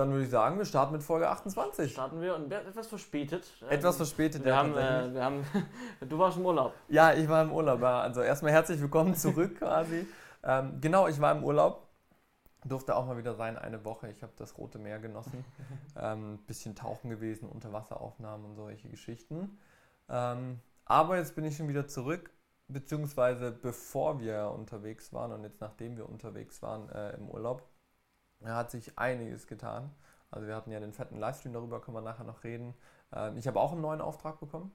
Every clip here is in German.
dann würde ich sagen, wir starten mit Folge 28. Starten wir und etwas verspätet. Etwas verspätet, wir ja, haben, äh, wir haben, Du warst im Urlaub. Ja, ich war im Urlaub. ja. Also erstmal herzlich willkommen zurück quasi. Ähm, genau, ich war im Urlaub. Durfte auch mal wieder sein, eine Woche. Ich habe das Rote Meer genossen. ähm, bisschen tauchen gewesen, Unterwasseraufnahmen und solche Geschichten. Ähm, aber jetzt bin ich schon wieder zurück, beziehungsweise bevor wir unterwegs waren und jetzt nachdem wir unterwegs waren äh, im Urlaub, hat sich einiges getan. Also wir hatten ja den fetten Livestream, darüber können wir nachher noch reden. Ähm, ich habe auch einen neuen Auftrag bekommen.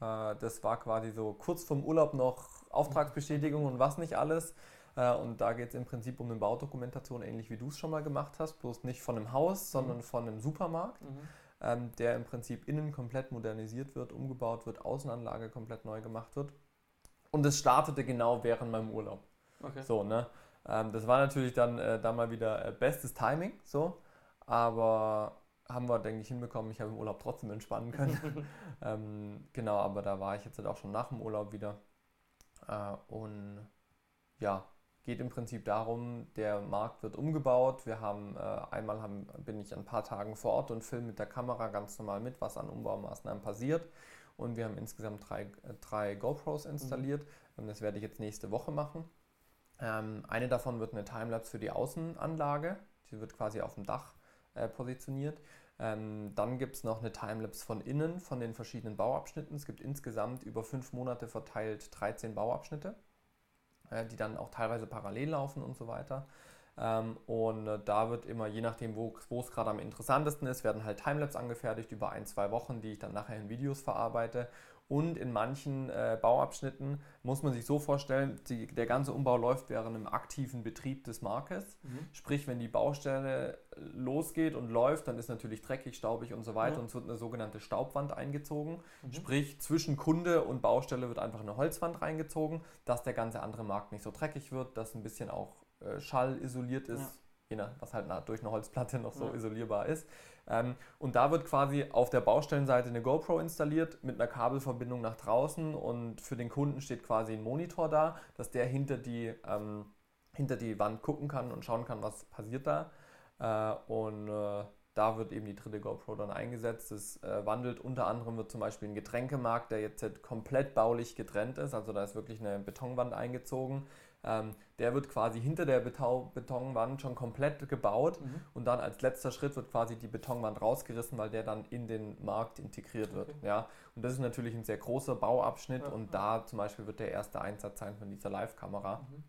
Äh, das war quasi so kurz vorm Urlaub noch Auftragsbestätigung und was nicht alles. Äh, und da geht es im Prinzip um eine Baudokumentation, ähnlich wie du es schon mal gemacht hast, bloß nicht von einem Haus, sondern mhm. von einem Supermarkt. Mhm ähm, der im Prinzip innen komplett modernisiert wird, umgebaut wird, Außenanlage komplett neu gemacht wird. Und es startete genau während meinem Urlaub. Okay. So, ne? Ähm, das war natürlich dann äh, da mal wieder äh, bestes Timing, so. Aber haben wir, denke ich, hinbekommen. Ich habe im Urlaub trotzdem entspannen können. ähm, genau, aber da war ich jetzt halt auch schon nach dem Urlaub wieder. Äh, und ja, geht im Prinzip darum, der Markt wird umgebaut. Wir haben äh, einmal haben, bin ich ein paar Tagen vor Ort und filme mit der Kamera ganz normal mit, was an Umbaumaßnahmen passiert. Und wir haben insgesamt drei, äh, drei GoPros installiert. Mhm. Das werde ich jetzt nächste Woche machen. Ähm, eine davon wird eine Timelapse für die Außenanlage. Die wird quasi auf dem Dach äh, positioniert. Ähm, dann gibt es noch eine Timelapse von innen, von den verschiedenen Bauabschnitten. Es gibt insgesamt über fünf Monate verteilt 13 Bauabschnitte. Äh, die dann auch teilweise parallel laufen und so weiter. Ähm, und äh, da wird immer, je nachdem, wo, es gerade am interessantesten ist, werden halt Timelapse angefertigt über ein, zwei Wochen, die ich dann nachher in Videos verarbeite. Und in manchen äh, Bauabschnitten muss man sich so vorstellen, die, der ganze Umbau läuft während einem aktiven Betrieb des Marktes. Mhm. Sprich, wenn die Baustelle losgeht und läuft, dann ist natürlich dreckig, staubig und so weiter ja. und es wird eine sogenannte Staubwand eingezogen. Mhm. Sprich, zwischen Kunde und Baustelle wird einfach eine Holzwand reingezogen, dass der ganze andere Markt nicht so dreckig wird, dass ein bisschen auch äh, Schall isoliert ist. Ja je nach, was halt durch eine Holzplatte noch so ja. isolierbar ist. Ähm, und da wird quasi auf der Baustellenseite eine GoPro installiert mit einer Kabelverbindung nach draußen und für den Kunden steht quasi ein Monitor da, dass der hinter die, ähm, hinter die Wand gucken kann und schauen kann, was passiert da. Äh, und äh, da wird eben die dritte GoPro dann eingesetzt. Es äh, wandelt unter anderem wird zum Beispiel ein Getränkemarkt, der jetzt halt komplett baulich getrennt ist. Also da ist wirklich eine Betonwand eingezogen. Ähm, der wird quasi hinter der Beton Betonwand schon komplett gebaut mhm. und dann als letzter Schritt wird quasi die Betonwand rausgerissen, weil der dann in den Markt integriert wird. Okay. Ja? Und das ist natürlich ein sehr großer Bauabschnitt ja, und da zum Beispiel wird der erste Einsatz sein von dieser Live-Kamera. Mhm.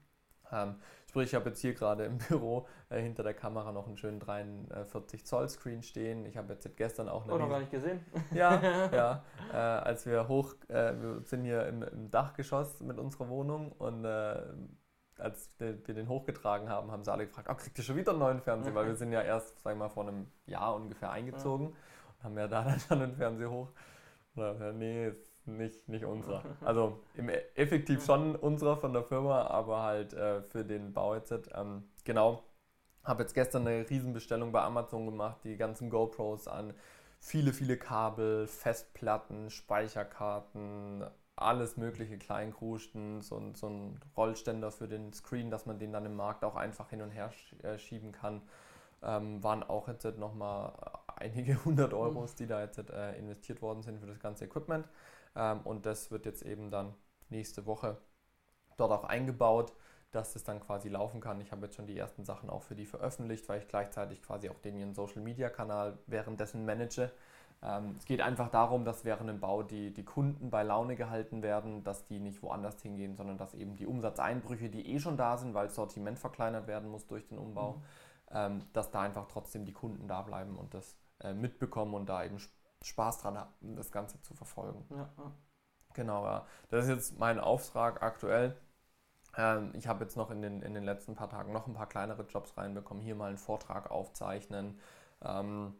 Ähm, sprich, ich habe jetzt hier gerade im Büro äh, hinter der Kamera noch einen schönen 43 Zoll Screen stehen. Ich habe jetzt gestern auch eine. Oh, noch gar nicht gesehen. Ja, ja. Äh, als wir hoch, äh, wir sind hier im, im, Dachgeschoss mit unserer Wohnung und äh, als wir den hochgetragen haben, haben sie alle gefragt, oh, kriegt ihr schon wieder einen neuen Fernseher? Weil wir sind ja erst, sagen wir mal, vor einem Jahr ungefähr eingezogen und haben ja da dann schon einen Fernseher hoch. Oder, nee, ist nicht, nicht unserer. Also im, e, effektiv schon unserer von der Firma, aber halt äh, für den Bau jetzt. Ähm, genau, habe jetzt gestern eine Riesenbestellung bei Amazon gemacht, die ganzen GoPros an viele, viele Kabel, Festplatten, Speicherkarten, alles mögliche Kleinkrusten, so, so ein Rollständer für den Screen, dass man den dann im Markt auch einfach hin und her äh, schieben kann. Ähm, waren auch jetzt nochmal einige hundert Euros, die da jetzt äh, investiert worden sind für das ganze Equipment. Ähm, und das wird jetzt eben dann nächste Woche dort auch eingebaut, dass das dann quasi laufen kann. Ich habe jetzt schon die ersten Sachen auch für die veröffentlicht, weil ich gleichzeitig quasi auch den ihren Social Media Kanal währenddessen manage. Ähm, es geht einfach darum, dass während dem Bau die, die Kunden bei Laune gehalten werden, dass die nicht woanders hingehen, sondern dass eben die Umsatzeinbrüche, die eh schon da sind, weil das Sortiment verkleinert werden muss durch den Umbau, mhm. ähm, dass da einfach trotzdem die Kunden da bleiben und das äh, mitbekommen und da eben Spaß dran haben, das Ganze zu verfolgen. Ja. Genau, ja. Das ist jetzt mein Auftrag aktuell. Ähm, ich habe jetzt noch in den, in den letzten paar Tagen noch ein paar kleinere Jobs reinbekommen. Hier mal einen Vortrag aufzeichnen. Ähm,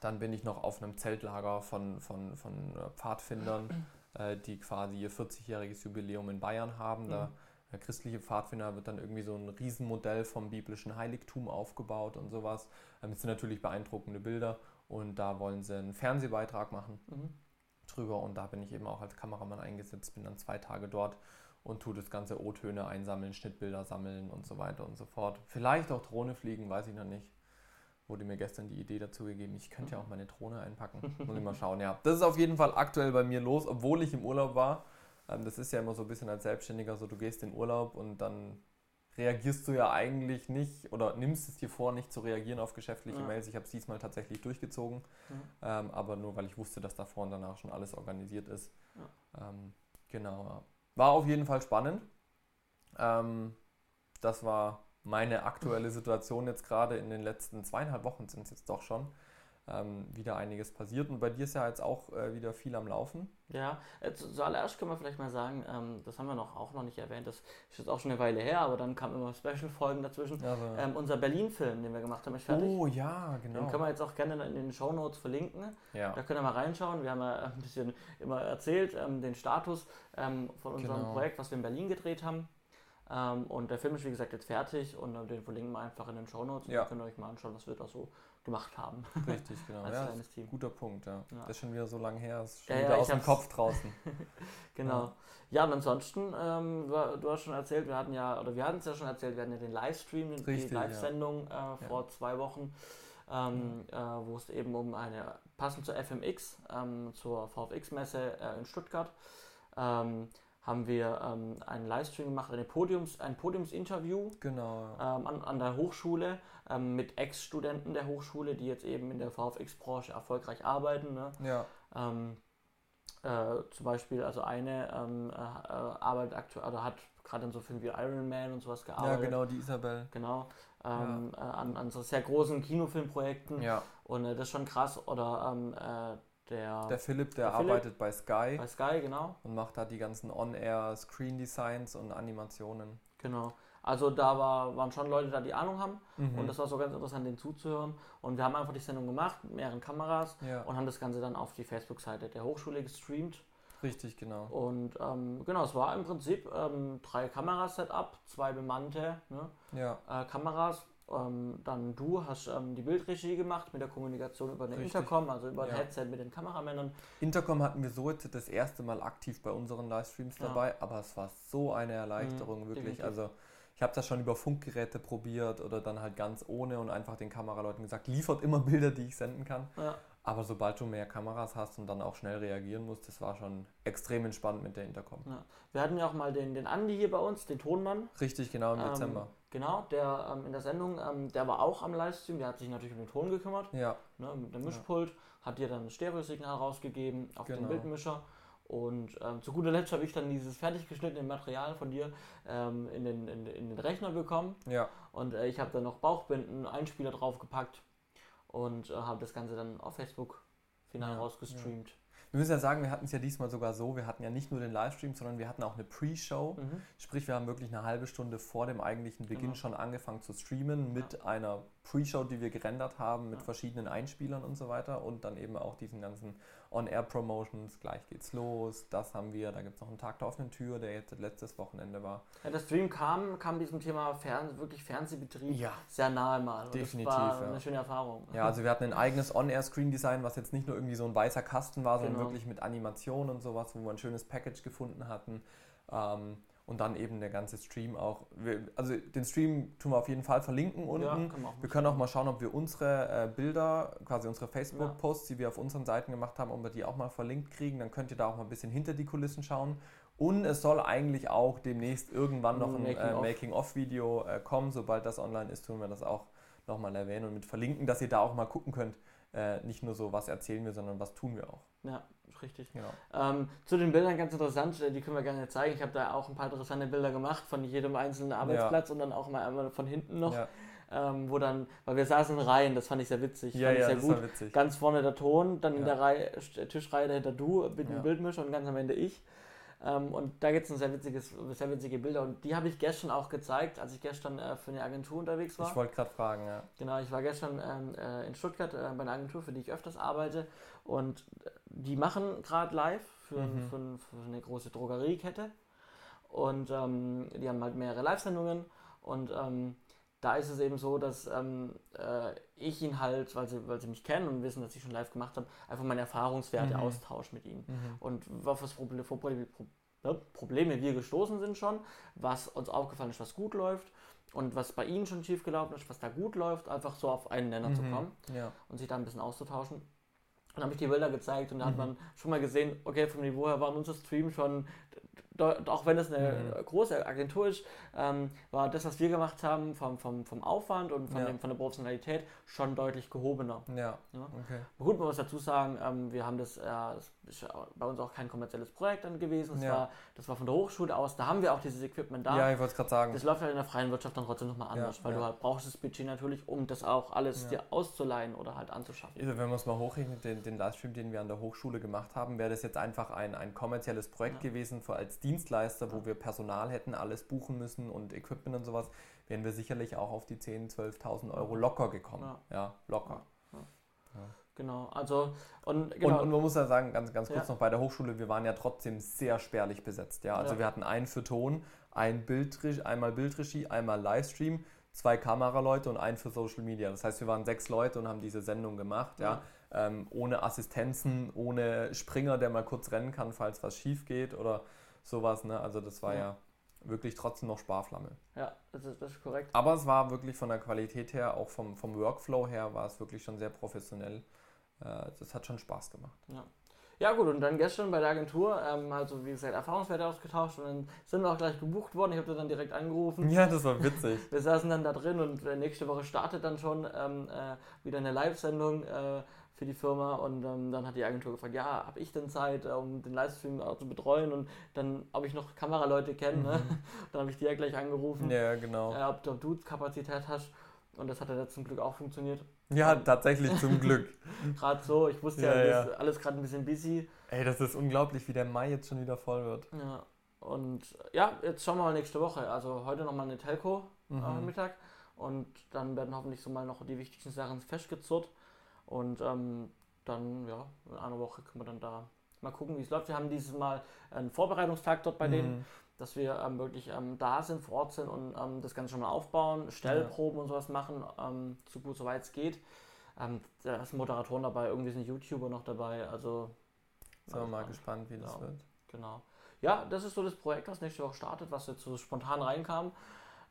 dann bin ich noch auf einem Zeltlager von, von, von äh, Pfadfindern, äh, die quasi ihr 40-jähriges Jubiläum in Bayern haben. Da, der christliche Pfadfinder wird dann irgendwie so ein Riesenmodell vom biblischen Heiligtum aufgebaut und sowas. Ähm, das sind natürlich beeindruckende Bilder und da wollen sie einen Fernsehbeitrag machen mhm. drüber und da bin ich eben auch als Kameramann eingesetzt, bin dann zwei Tage dort und tue das ganze O-Töne einsammeln, Schnittbilder sammeln und so weiter und so fort. Vielleicht auch Drohne fliegen, weiß ich noch nicht. Wurde mir gestern die Idee dazu gegeben, ich könnte ja auch meine Drohne einpacken. Muss ich mal schauen, ja. Das ist auf jeden Fall aktuell bei mir los, obwohl ich im Urlaub war. Ähm, das ist ja immer so ein bisschen als Selbstständiger so, du gehst in Urlaub und dann reagierst du ja eigentlich nicht oder nimmst es dir vor, nicht zu reagieren auf geschäftliche Ja. Mails. Ich habe es diesmal tatsächlich durchgezogen, ähm, aber nur weil ich wusste, dass davor und danach schon alles organisiert ist. Ähm, genau. ja. War auf jeden Fall spannend. Ähm, das war meine aktuelle Situation jetzt gerade in den letzten zweieinhalb Wochen sind es jetzt doch schon. Ähm, wieder einiges passiert und bei dir ist ja jetzt auch äh, wieder viel am Laufen. Ja, äh, zu- zuallererst können wir vielleicht mal sagen, ähm, das haben wir noch auch noch nicht erwähnt, das ist jetzt auch schon eine Weile her, aber dann kamen immer Special-Folgen dazwischen. Also, Ähm, unser Berlin-Film, den wir gemacht haben, ist fertig. oh ja, genau. Den können wir jetzt auch gerne in den Shownotes verlinken. ja. Da könnt ihr mal reinschauen. Wir haben ja ein bisschen immer erzählt, ähm, den Status ähm, von unserem Genau. Projekt, was wir in Berlin gedreht haben. Ähm, und der Film ist wie gesagt jetzt fertig und äh, den verlinken wir einfach in den Shownotes. Und Ja. könnt ihr euch mal anschauen, was wir da so gemacht haben Richtig, genau. als Ja, kleines Team. guter Punkt, ja. Ja. Das ist schon wieder so lange her, ist schon Ja, wieder aus dem Kopf draußen. Genau. Ja, und ansonsten, ähm, du, hast schon erzählt, wir hatten ja, oder wir hatten es ja schon erzählt, wir hatten ja den Livestream, die Richtig, ja. Live-Sendung äh, vor zwei Wochen, ähm, äh, wo es eben um eine, passend zur FMX, ähm, zur VFX-Messe äh, in Stuttgart, ähm, haben wir ähm, einen Livestream gemacht, eine Podiums, ein Podiumsinterview Genau. ja. ähm, an, an der Hochschule ähm, mit Ex-Studenten der Hochschule, die jetzt eben in der VFX-Branche erfolgreich arbeiten. Ne? Ja, Ähm, äh, zum Beispiel, also eine ähm, äh, arbeitet aktuell oder hat gerade an so Filmen wie Iron Man und sowas ja, gearbeitet. genau, die Isabel. Genau. Ähm, äh, an, an so sehr großen Kinofilmprojekten. Ja, Und äh, das ist schon krass. Oder äh, der, der Philipp, der, Der Philipp. arbeitet bei Sky bei Sky, genau. und macht da die ganzen On-Air-Screen-Designs und Animationen. Genau. Also da war, waren schon Leute da, die Ahnung haben. Mhm. Und das war so ganz interessant, denen zuzuhören. Und wir haben einfach die Sendung gemacht mit mehreren Kameras ja, und haben das Ganze dann auf die Facebook-Seite der Hochschule gestreamt. richtig, genau. Und ähm, genau, es war im Prinzip ähm, drei Kamerasetup, zwei bemannte ne, Ja, äh, Kameras. Ähm, dann du hast ähm, die Bildregie gemacht mit der Kommunikation über den Richtig. Intercom, also über Ja. ein Headset mit den Kameramännern. Intercom hatten wir so jetzt das erste Mal aktiv bei unseren Livestreams Ja. dabei, aber es war so eine Erleichterung, Mhm, wirklich. definitiv. Also ich habe das schon über Funkgeräte probiert oder dann halt ganz ohne und einfach den Kameraleuten gesagt, liefert immer Bilder, die ich senden kann. Ja, Aber sobald du mehr Kameras hast und dann auch schnell reagieren musst, das war schon extrem entspannt mit der Intercom. ja. Wir hatten ja auch mal den, den Andi hier bei uns, den Tonmann. Richtig, genau im Ähm, Dezember. Genau, der ähm, in der Sendung, ähm, der war auch am Livestream, der hat sich natürlich um den Ton gekümmert, Ja, ne, mit dem Mischpult, hat dir dann ein Stereosignal rausgegeben auf den Genau. Bildmischer. Und ähm, zu guter Letzt habe ich dann dieses fertig geschnittene Material von dir ähm, in, den, in, in den Rechner bekommen. ja, Und äh, ich habe dann noch Bauchbinden, Einspieler draufgepackt und äh, habe das Ganze dann auf Facebook final Ja, rausgestreamt. Wir müssen ja sagen, wir hatten es ja diesmal sogar so, wir hatten ja nicht nur den Livestream, sondern wir hatten auch eine Pre-Show. Mhm. Sprich, wir haben wirklich eine halbe Stunde vor dem eigentlichen Beginn Genau. schon angefangen zu streamen mit einer Pre-Show, die wir gerendert haben, mit Ja. verschiedenen Einspielern und so weiter und dann eben auch diesen ganzen On-Air-Promotions, gleich geht's los, das haben wir, da gibt es noch einen Tag der offenen Tür, der jetzt letztes Wochenende war. Ja, der Stream kam, kam diesem Thema Fern wirklich Fernsehbetrieb Ja. sehr nahe mal. Und Definitiv, Das war ja. eine schöne Erfahrung. Ja, also wir hatten ein eigenes On-Air-Screen-Design, was jetzt nicht nur irgendwie so ein weißer Kasten war, sondern Genau. wirklich mit Animation und sowas, wo wir ein schönes Package gefunden hatten. Ähm, und dann eben der ganze Stream auch. Wir, also den Stream tun wir auf jeden Fall verlinken unten. Ja, man auch Wir können auch mal schauen, ob wir unsere äh, Bilder, quasi unsere Facebook-Posts, die wir auf unseren Seiten gemacht haben, ob wir die auch mal verlinkt kriegen. Dann könnt ihr da auch mal ein bisschen hinter die Kulissen schauen. Und es soll eigentlich auch demnächst irgendwann noch ein äh, Making-of. Making-of-Video äh, kommen. Sobald das online ist, tun wir das auch nochmal erwähnen und mit verlinken, dass ihr da auch mal gucken könnt. Äh, nicht nur so, was erzählen wir, sondern was tun wir auch. Ja, richtig. Genau. Ähm, zu den Bildern ganz interessant, äh, die können wir gerne zeigen. Ich habe da auch ein paar interessante Bilder gemacht von jedem einzelnen Arbeitsplatz und dann auch mal einmal von hinten noch, Ja, ähm, wo dann, weil wir saßen in Reihen, das fand ich sehr witzig, ja, fand ich ja sehr das gut. war witzig. Ganz vorne der Ton, dann in Ja. der Reihe, Tischreihe dahinter du mit dem Ja. Bildmischer und ganz am Ende ich. Ähm, und da gibt es ein sehr, witziges, sehr witzige Bilder und die habe ich gestern auch gezeigt, als ich gestern äh, für eine Agentur unterwegs war. Ich wollte gerade fragen, ja. Genau, ich war gestern ähm, äh, in Stuttgart äh, bei einer Agentur, für die ich öfters arbeite. Und äh, die machen gerade live für, Mhm. für, für eine große Drogeriekette. Und ähm, die haben halt mehrere Live-Sendungen. Und ähm, da ist es eben so, dass ähm, äh, ich ihn halt, weil sie, weil sie mich kennen und wissen, dass ich schon live gemacht habe, einfach meine Erfahrungswerte Mhm. austausche mit ihnen. Mhm. Und auf was Proble Pro Pro Probleme wir gestoßen sind schon, was uns aufgefallen ist, was gut läuft. und was bei ihnen schon schief gelaufen ist, was da gut läuft, einfach so auf einen Nenner zu Mhm. kommen Ja. und sich da ein bisschen auszutauschen. Dann habe ich die Bilder gezeigt und da hat Mhm. man schon mal gesehen, okay, vom Niveau her waren unser Stream schon, auch wenn es eine Mhm. große Agentur ist, ähm, war das, was wir gemacht haben, vom, vom, vom Aufwand und von, Ja. dem, von der Professionalität schon deutlich gehobener. Ja. Ja. Okay. Gut, man muss dazu sagen, ähm, wir haben das, äh, das ist ja bei uns auch kein kommerzielles Projekt dann gewesen. Das, Ja. war, das war von der Hochschule aus, da haben wir auch dieses Equipment da. Ja, ich wollte es gerade sagen. Das läuft halt in der freien Wirtschaft dann trotzdem nochmal anders, Ja, weil ja. du halt brauchst das Budget natürlich, um das auch alles dir auszuleihen oder halt anzuschaffen. Also wenn man es mal hochrechnet, den, den Livestream, den wir an der Hochschule gemacht haben, wäre das jetzt einfach ein, ein kommerzielles Projekt gewesen für als Dienstleister, wo wir Personal hätten, alles buchen müssen und Equipment und sowas, wären wir sicherlich auch auf die 10.000, 12.000 Euro locker gekommen. Ja, locker. Genau, also und genau. Und, und man muss ja sagen, ganz, ganz kurz Ja. noch bei der Hochschule, wir waren ja trotzdem sehr spärlich besetzt. Ja? Also Ja. wir hatten einen für Ton, ein Bildregie, einmal Bildregie, einmal Livestream, zwei Kameraleute und einen für Social Media. Das heißt, wir waren sechs Leute und haben diese Sendung gemacht, ja. Ähm, ohne Assistenzen, ohne Springer, der mal kurz rennen kann, falls was schief geht oder sowas. Ne? Also das war ja. Ja. wirklich trotzdem noch Sparflamme. ja, das ist, das ist korrekt. Aber es war wirklich von der Qualität her, auch vom, vom Workflow her, war es wirklich schon sehr professionell. Äh, das hat schon Spaß gemacht. Ja gut, und dann gestern bei der Agentur, ähm, also wie gesagt, Erfahrungswerte ausgetauscht und dann sind wir auch gleich gebucht worden. Ich habe dann direkt angerufen. Ja, das war witzig. Wir saßen dann da drin und äh, nächste Woche startet dann schon ähm, äh, wieder eine Live-Sendung äh, für die Firma und ähm, dann hat die Agentur gefragt, ja, habe ich denn Zeit, äh, um den Livestream auch zu betreuen und dann, ob ich noch Kameraleute kenne, ne? dann habe ich die ja gleich angerufen, Ja, genau. äh, ob, ob du Kapazität hast und das hat ja zum Glück auch funktioniert. Ja, tatsächlich zum Glück. Gerade so, ich wusste ja, Ja, ja. ist alles gerade ein bisschen busy. Ey, das ist unglaublich, wie der Mai jetzt schon wieder voll wird. Ja. Und ja, jetzt schauen wir mal nächste Woche. Also heute nochmal eine Telco äh, Mhm. Mittag und dann werden hoffentlich so mal noch die wichtigsten Sachen festgezurrt. Und ähm, dann, ja, in einer Woche können wir dann da mal gucken, wie es läuft. Wir haben dieses Mal einen Vorbereitungstag dort bei denen, Mhm. dass wir ähm, wirklich ähm, da sind, vor Ort sind und ähm, das Ganze schon mal aufbauen, Stellproben und sowas machen, ähm, so gut soweit es geht. Ähm, da sind Moderatoren dabei, irgendwie sind YouTuber noch dabei, also Sind wir mal gespannt. wie das Ja. wird. Genau. Ja, das ist so das Projekt, was nächste Woche startet, was jetzt so spontan reinkam.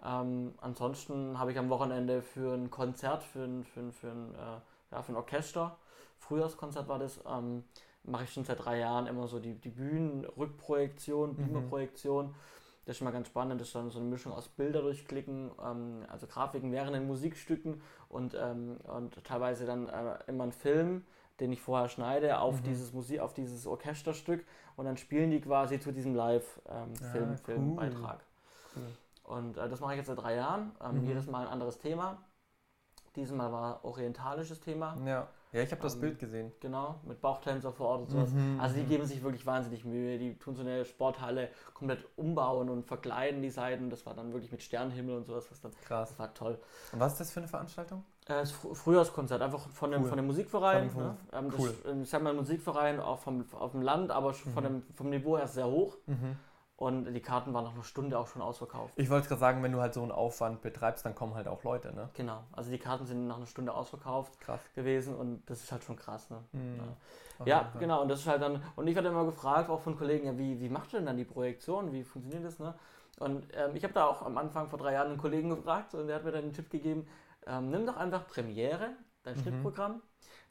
Ähm, ansonsten habe ich am Wochenende für ein Konzert, für ein, für ein, für ein, äh, ja, für ein Orchester, Frühjahrskonzert war das, ähm, mache ich schon seit drei Jahren immer so die, die Bühnenrückprojektion, Mhm. Beamerprojektion. Das ist schon mal ganz spannend, das ist dann so eine Mischung aus Bilder durchklicken, ähm, also Grafiken während den Musikstücken und, ähm, und teilweise dann äh, immer ein Film, den ich vorher schneide, auf Mhm. dieses Musik, auf dieses Orchesterstück und dann spielen die quasi zu diesem Live-Film, Ah, Filmbeitrag. Cool. Und äh, das mache ich jetzt seit drei Jahren. Ähm, Mhm. Jedes Mal ein anderes Thema. Diesmal war orientalisches Thema, Ja, ja ich habe das Ähm, Bild gesehen. genau, mit Bauchtänzer vor Ort und sowas. Mhm, Also die mhm. geben sich wirklich wahnsinnig Mühe. Die tun so eine Sporthalle komplett umbauen und verkleiden die Seiten. Das war dann wirklich mit Sternenhimmel und sowas. Was dann, Krass. das war toll. Und was ist das für eine Veranstaltung? Äh, das Fr- Frühjahrskonzert, einfach von dem, Cool. von dem Musikverein. Von dem- ne? ähm, cool. das, ähm, ich sag mal, ein Musikverein auch vom, auf dem Land, aber schon von Mhm. dem, vom Niveau her sehr hoch. Mhm. Und die Karten waren nach einer Stunde auch schon ausverkauft. Ich wollte gerade sagen, wenn du halt so einen Aufwand betreibst, dann kommen halt auch Leute, ne? Genau, also die Karten sind nach einer Stunde ausverkauft Krass. gewesen und das ist halt schon krass. Ne? Mhm. Ja. Ja, genau, und das ist halt dann, und ich werde immer gefragt, auch von Kollegen, ja, wie, wie macht ihr denn dann die Projektion, wie funktioniert das, ne? Und ähm, ich habe da auch am Anfang vor drei Jahren einen Kollegen gefragt und der hat mir dann den Tipp gegeben, ähm, nimm doch einfach Premiere, dein Mhm. Schnittprogramm,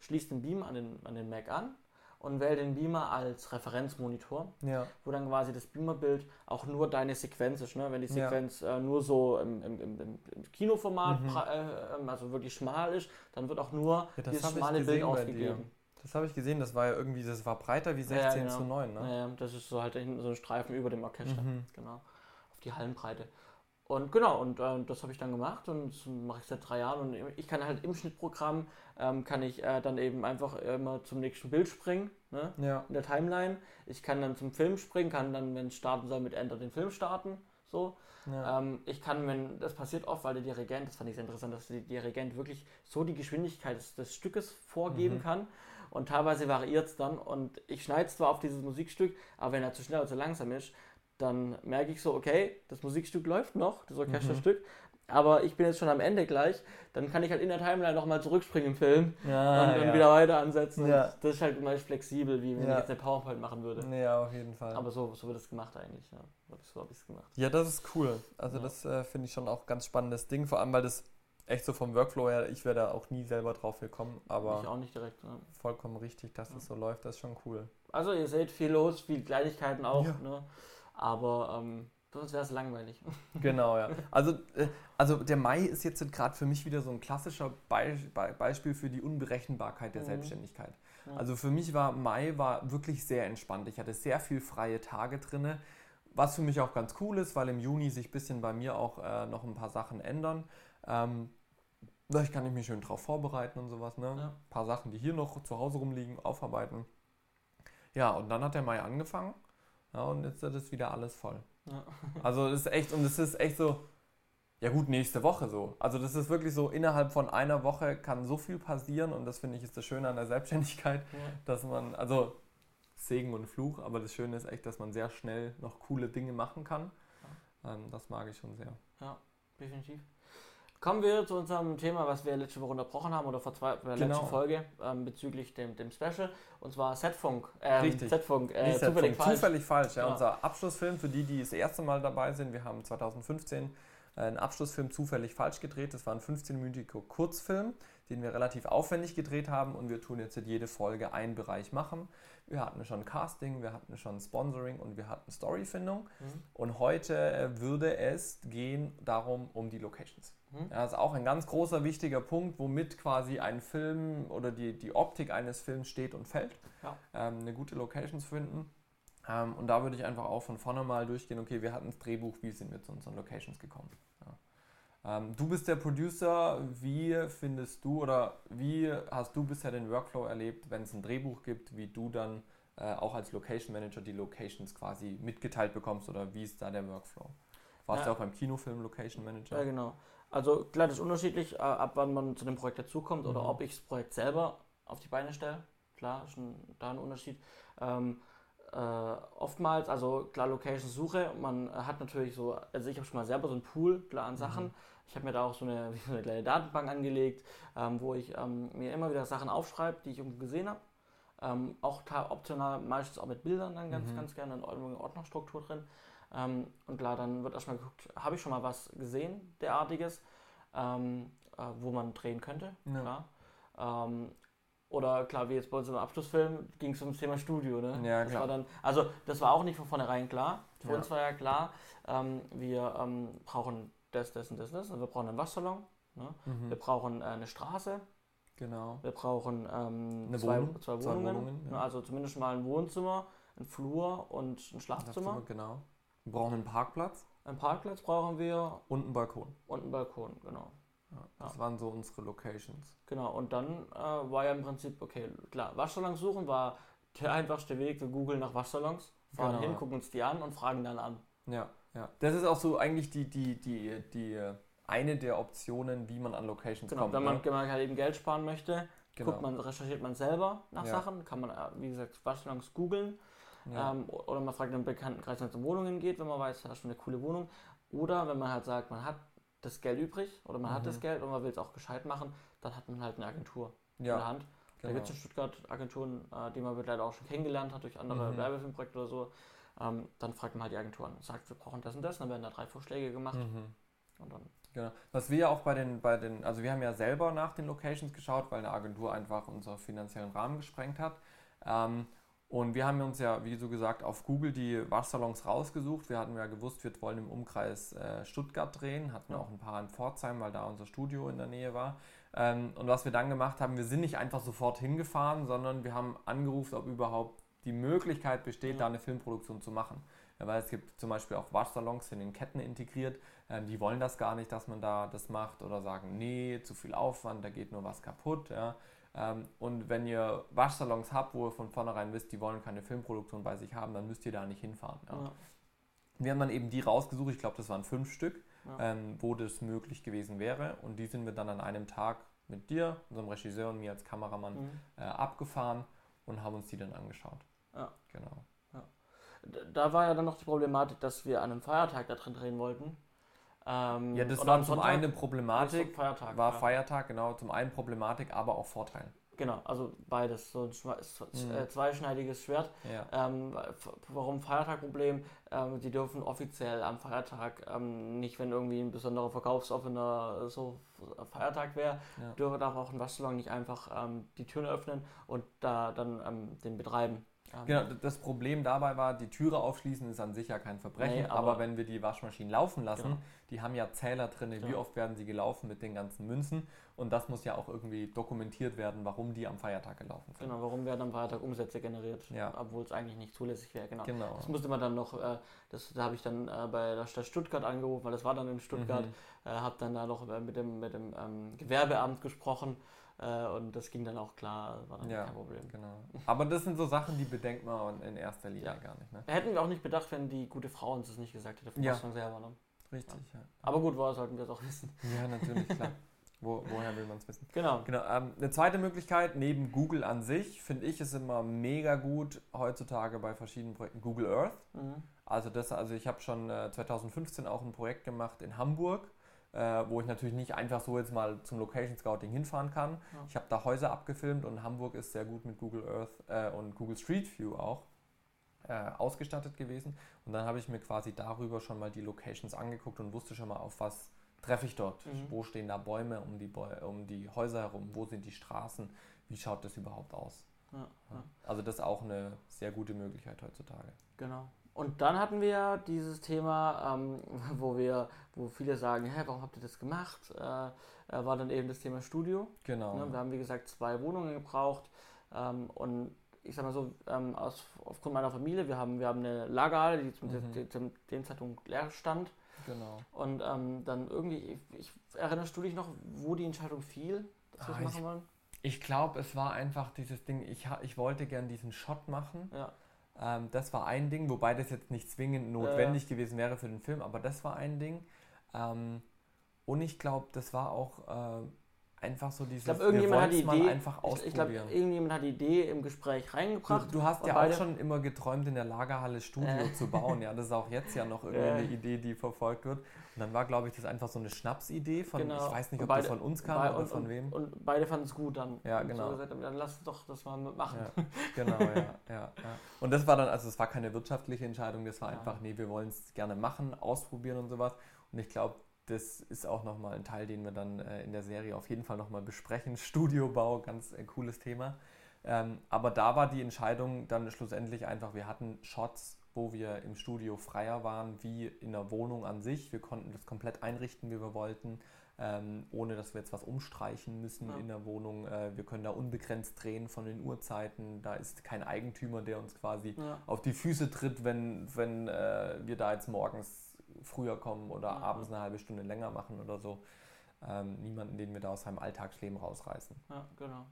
schließ den Beamer an den, an den Mac an und wähle den Beamer als Referenzmonitor, Ja, wo dann quasi das Beamerbild auch nur deine Sequenz ist, ne? wenn die Ja. Sequenz äh, nur so im, im, im, im- Kinoformat, Mhm. äh, ähm, also wirklich schmal ist, dann wird auch nur Ja, das dieses schmale Bild ausgegeben. das habe ich gesehen. Das war ja irgendwie, das war breiter wie 16 Ja, genau. zu 9, ne? Naja, das ist so halt hinten so ein Streifen über dem Orchester. Mhm. Genau. Auf die Hallenbreite. Und genau, und äh, das habe ich dann gemacht und das mache ich seit drei Jahren. Und ich kann halt im Schnittprogramm, ähm, kann ich äh, dann eben einfach immer zum nächsten Bild springen, ne? Ja. in der Timeline. Ich kann dann zum Film springen, kann dann, wenn es starten soll, mit Enter den Film starten. So. ja. Ähm, ich kann, wenn das passiert oft, weil der Dirigent, das fand ich sehr interessant, dass der Dirigent wirklich so die Geschwindigkeit des, des Stückes vorgeben Mhm. kann und teilweise variiert es dann und ich schneide zwar auf dieses Musikstück, aber wenn er zu schnell oder zu langsam ist, dann merke ich so, okay, das Musikstück läuft noch, das Orchesterstück, mhm. aber ich bin jetzt schon am Ende gleich, dann kann ich halt in der Timeline nochmal zurückspringen im Film ja, und dann ja. wieder weiter ansetzen. Ja. Das ist halt meist flexibel, wie wenn ich jetzt eine PowerPoint machen würde. Ja, auf jeden Fall. Aber so, so wird es gemacht eigentlich. Ja. So habe ich es gemacht. Ja, das ist cool. Also das äh, finde ich schon auch ganz spannendes Ding, vor allem weil das echt so vom Workflow her, ich wäre da auch nie selber drauf gekommen, aber ich auch nicht direkt. Ja. Vollkommen richtig, dass das so läuft, das ist schon cool. Also ihr seht viel los, viel Kleinigkeiten auch, ne? Aber ähm, sonst wäre es langweilig. Genau, ja. Also, äh, also der Mai ist jetzt gerade für mich wieder so ein klassischer Be Be Beispiel für die Unberechenbarkeit der mhm. Selbstständigkeit. Ja. Also für mich war Mai war wirklich sehr entspannt. Ich hatte sehr viel freie Tage drinne. Was für mich auch ganz cool ist, weil im Juni sich ein bisschen bei mir auch äh, noch ein paar Sachen ändern. Ähm, Vielleicht kann ich mich schön drauf vorbereiten und sowas. Ne? Ja. Ein paar Sachen, die hier noch zu Hause rumliegen, aufarbeiten. Ja, und dann hat der Mai angefangen. Ja, und jetzt ist wieder alles voll. Ja. Also das ist echt, und es ist echt so, ja gut, nächste Woche so. Also das ist wirklich so, innerhalb von einer Woche kann so viel passieren und das finde ich ist das Schöne an der Selbstständigkeit, ja. dass man, also Segen und Fluch, aber das Schöne ist echt, dass man sehr schnell noch coole Dinge machen kann. Ähm, das mag ich schon sehr. Ja, definitiv. Kommen wir zu unserem Thema, was wir letzte Woche unterbrochen haben oder vor zwei, der genau. letzten Folge ähm, bezüglich dem, dem Special und zwar Setfunk. Ähm, Richtig. Setfunk, äh, zufällig, Setfunk. falsch. Zufällig falsch. Ja, ja. Unser Abschlussfilm für die, die das erste Mal dabei sind. Wir haben 2015 äh, einen Abschlussfilm zufällig falsch gedreht. Das war ein 15-minütiger Kurzfilm, den wir relativ aufwendig gedreht haben und wir tun jetzt jede Folge einen Bereich machen. Wir hatten schon Casting, wir hatten schon Sponsoring und wir hatten Storyfindung. Mhm. Und heute äh, würde es gehen darum um die Locations. Mhm. Ja, das ist auch ein ganz großer, wichtiger Punkt, womit quasi ein Film oder die, die Optik eines Films steht und fällt. Ja. Ähm, eine gute Location zu finden. Ähm, und da würde ich einfach auch von vorne mal durchgehen, okay, wir hatten das Drehbuch, wie sind wir zu unseren Locations gekommen. Ähm, du bist der Producer, wie findest du oder wie hast du bisher den Workflow erlebt, wenn es ein Drehbuch gibt, wie du dann äh, auch als Location Manager die Locations quasi mitgeteilt bekommst oder wie ist da der Workflow? Warst ja. du auch beim Kinofilm Location Manager? Ja, genau. Also klar, das ist unterschiedlich, äh, ab wann man zu dem Projekt dazukommt mhm. oder ob ich das Projekt selber auf die Beine stelle. Klar, ist ein, da ein Unterschied. Ähm, äh, oftmals, also klar, Location Suche, man hat natürlich so, also ich habe schon mal selber so einen Pool, klar, an. Sachen. Mhm. Ich habe mir da auch so eine, so eine kleine Datenbank angelegt, ähm, wo ich ähm, mir immer wieder Sachen aufschreibe, die ich irgendwo gesehen habe. Ähm, auch optional meistens auch mit Bildern dann ganz, mhm. ganz gerne in Ordnungsstruktur drin. Ähm, und klar, dann wird erstmal geguckt, habe ich schon mal was gesehen, derartiges, ähm, äh, wo man drehen könnte. Ja. Klar. Ähm, oder klar, wie jetzt bei uns im Abschlussfilm ging es ums Thema Studio. Ne? Ja, das klar. Dann, also das war auch nicht von vornherein klar. Für ja. uns war ja klar, ähm, wir ähm, brauchen das, das und das, das. Also wir brauchen einen Waschsalon. Ne? Mhm. Wir brauchen äh, eine Straße. Genau. Wir brauchen ähm, zwei, Wohnung, zwei, Wohnungen. Zwei Wohnungen ja. Ne? Also zumindest mal ein Wohnzimmer, ein Flur und ein Schlafzimmer. Genau. Wir brauchen einen Parkplatz. Einen Parkplatz brauchen wir. Und einen Balkon. Und einen Balkon, genau. Ja, das ja. waren so unsere Locations. Genau, und dann äh, war ja im Prinzip, okay, klar, Waschsalons suchen war der einfachste Weg. Wir googeln nach Waschsalons, fahren genau, hin, ja. gucken uns die an und fragen dann an. Ja, ja. Das ist auch so eigentlich die, die, die, die äh, eine der Optionen, wie man an Locations genau, kommt. Wenn man, ne? man halt eben Geld sparen möchte, genau. guckt man, recherchiert man selber nach Sachen, kann man, äh, wie gesagt, Waschsalons googeln ja. Ähm, oder man fragt einen Bekanntenkreis, wenn es um Wohnungen geht, wenn man weiß, da ist schon eine coole Wohnung. Oder wenn man halt sagt, man hat das Geld übrig oder man mhm. hat das Geld und man will es auch gescheit machen, dann hat man halt eine Agentur ja. in der Hand. Genau. Da gibt es in Stuttgart Agenturen, äh, die man leider auch schon kennengelernt hat durch andere mhm. Werbefilmprojekte oder so. Ähm, dann fragt man halt die Agentur an, sagt, wir brauchen das und das, dann werden da drei Vorschläge gemacht. Mhm. Und dann Genau. Was wir ja auch bei den, bei den, also wir haben ja selber nach den Locations geschaut, weil eine Agentur einfach unseren finanziellen Rahmen gesprengt hat. Ähm, und wir haben uns ja, wie so gesagt, auf Google die Waschsalons rausgesucht. Wir hatten ja gewusst, wir wollen im Umkreis äh, Stuttgart drehen, hatten auch ein paar in Pforzheim, weil da unser Studio in der Nähe war. Ähm, und was wir dann gemacht haben, wir sind nicht einfach sofort hingefahren, sondern wir haben angerufen, ob überhaupt die Möglichkeit besteht, ja. da eine Filmproduktion zu machen. Ja, weil es gibt zum Beispiel auch Waschsalons in den Ketten integriert, ähm, die wollen das gar nicht, dass man da das macht oder sagen, nee, zu viel Aufwand, da geht nur was kaputt. Ja. Ähm, und wenn ihr Waschsalons habt, wo ihr von vornherein wisst, die wollen keine Filmproduktion bei sich haben, dann müsst ihr da nicht hinfahren. Ja. Wir haben dann eben die rausgesucht, ich glaube, das waren fünf Stück, ähm, wo das möglich gewesen wäre. Und die sind wir dann an einem Tag mit dir, unserem Regisseur und mir als Kameramann mhm. äh, abgefahren und haben uns die dann angeschaut. Ja. Genau. da war ja dann noch die Problematik, dass wir an einem Feiertag da drin drehen wollten. Ähm, ja, das war zum einen Problematik, Feiertag, war ja. Feiertag, genau, zum einen Problematik, aber auch Vorteil. Genau, also beides, so ein mhm. Äh, zweischneidiges Schwert. Ja. Ähm, warum Feiertagproblem? Ähm, die dürfen offiziell am Feiertag ähm, nicht, wenn irgendwie ein besonderer verkaufsoffener so Feiertag wäre, ja. dürfen darf auch ein Waschsalon nicht einfach ähm, die Türen öffnen und da dann ähm, den betreiben. Genau, das Problem dabei war, die Türe aufschließen ist an sich ja kein Verbrechen, nee, aber, aber, wenn wir die Waschmaschinen laufen lassen, genau. die haben ja Zähler drin, wie genau. oft werden sie gelaufen mit den ganzen Münzen und das muss ja auch irgendwie dokumentiert werden, warum die am Feiertag gelaufen sind. Genau, warum werden am Feiertag Umsätze generiert, ja. obwohl es eigentlich nicht zulässig wäre. Genau. genau. Das musste man dann noch, äh, das, da habe ich dann äh, bei der Stadt Stuttgart angerufen, weil das war dann in Stuttgart, mhm. äh, habe dann da noch mit dem, mit dem ähm, Gewerbeamt gesprochen äh, und das ging dann auch klar, war dann ja, kein Problem. Genau. Aber das sind so Sachen, die bedenkt man in erster Linie ja. gar nicht. Ne? Hätten wir auch nicht bedacht, wenn die gute Frau uns das nicht gesagt hätte, von ja. selber. Ne? Richtig, ja. Aber gut, woher sollten wir es auch wissen? Ja, natürlich, klar. Wo, woher will man es wissen? Genau. genau ähm, eine zweite Möglichkeit, neben Google an sich, finde ich es immer mega gut heutzutage bei verschiedenen Projekten Google Earth. Mhm. Also, das, also ich habe schon äh, 2015 auch ein Projekt gemacht in Hamburg äh, wo ich natürlich nicht einfach so jetzt mal zum Location Scouting hinfahren kann. Ja. Ich habe da Häuser abgefilmt und Hamburg ist sehr gut mit Google Earth äh, und Google Street View auch äh, ausgestattet gewesen. Und dann habe ich mir quasi darüber schon mal die Locations angeguckt und wusste schon mal, auf was treffe ich dort. Mhm. Wo stehen da Bäume um die, Bäu um die Häuser herum? Wo sind die Straßen? Wie schaut das überhaupt aus? Ja, ja. Also das ist auch eine sehr gute Möglichkeit heutzutage. Genau. Und dann hatten wir dieses Thema, ähm, wo wir, wo viele sagen, hä, warum habt ihr das gemacht? Äh, äh, war dann eben das Thema Studio. Genau. Ne? Wir haben wie gesagt zwei Wohnungen gebraucht ähm, und ich sag mal so, ähm, aus, aufgrund meiner Familie, wir haben, wir haben eine Lagerhalle, die zum, mhm. zum dem Zeitpunkt leer stand. Genau. Und ähm, dann irgendwie, ich, erinnerst du dich noch, wo die Entscheidung fiel, dass wir es ah, machen wollen? Ich glaube, es war einfach dieses Ding, ich, ich wollte gern diesen Shot machen. Ja. Ähm, das war ein Ding, wobei das jetzt nicht zwingend notwendig äh. gewesen wäre für den Film, aber das war ein Ding. Ähm, und ich glaube, das war auch äh, einfach so dieses, ich glaub, irgendjemand hat die Idee, einfach ausprobieren. Ich glaube, irgendjemand hat die Idee im Gespräch reingebracht. Du, du hast ja auch schon immer geträumt, in der Lagerhalle Studio äh. zu bauen. Ja, das ist auch jetzt ja noch irgendwie äh. eine Idee, die verfolgt wird. Und dann war, glaube ich, das einfach so eine Schnapsidee von, genau. ich weiß nicht, ob beide, das von uns kam oder und, von wem. Und beide fanden es gut dann. Ja, genau. So gesagt, dann lass doch das mal machen. Ja, genau, ja, ja, ja. Und das war dann, also es war keine wirtschaftliche Entscheidung, das war einfach, nee, wir wollen es gerne machen, ausprobieren und sowas. Und ich glaube, das ist auch nochmal ein Teil, den wir dann äh, in der Serie auf jeden Fall nochmal besprechen. Studiobau, ganz äh, cooles Thema. Ähm, aber da war die Entscheidung dann schlussendlich einfach, wir hatten Shots, wo wir im Studio freier waren, wie in der Wohnung an sich. Wir konnten das komplett einrichten, wie wir wollten, ähm, ohne dass wir jetzt was umstreichen müssen ja. in der Wohnung. Äh, wir können da unbegrenzt drehen von den Uhrzeiten. Da ist kein Eigentümer, der uns quasi ja. auf die Füße tritt, wenn, wenn äh, wir da jetzt morgens früher kommen oder ja. abends eine halbe Stunde länger machen oder so. Ähm, niemanden, den wir da aus seinem Alltagsleben rausreißen. Ja, genau.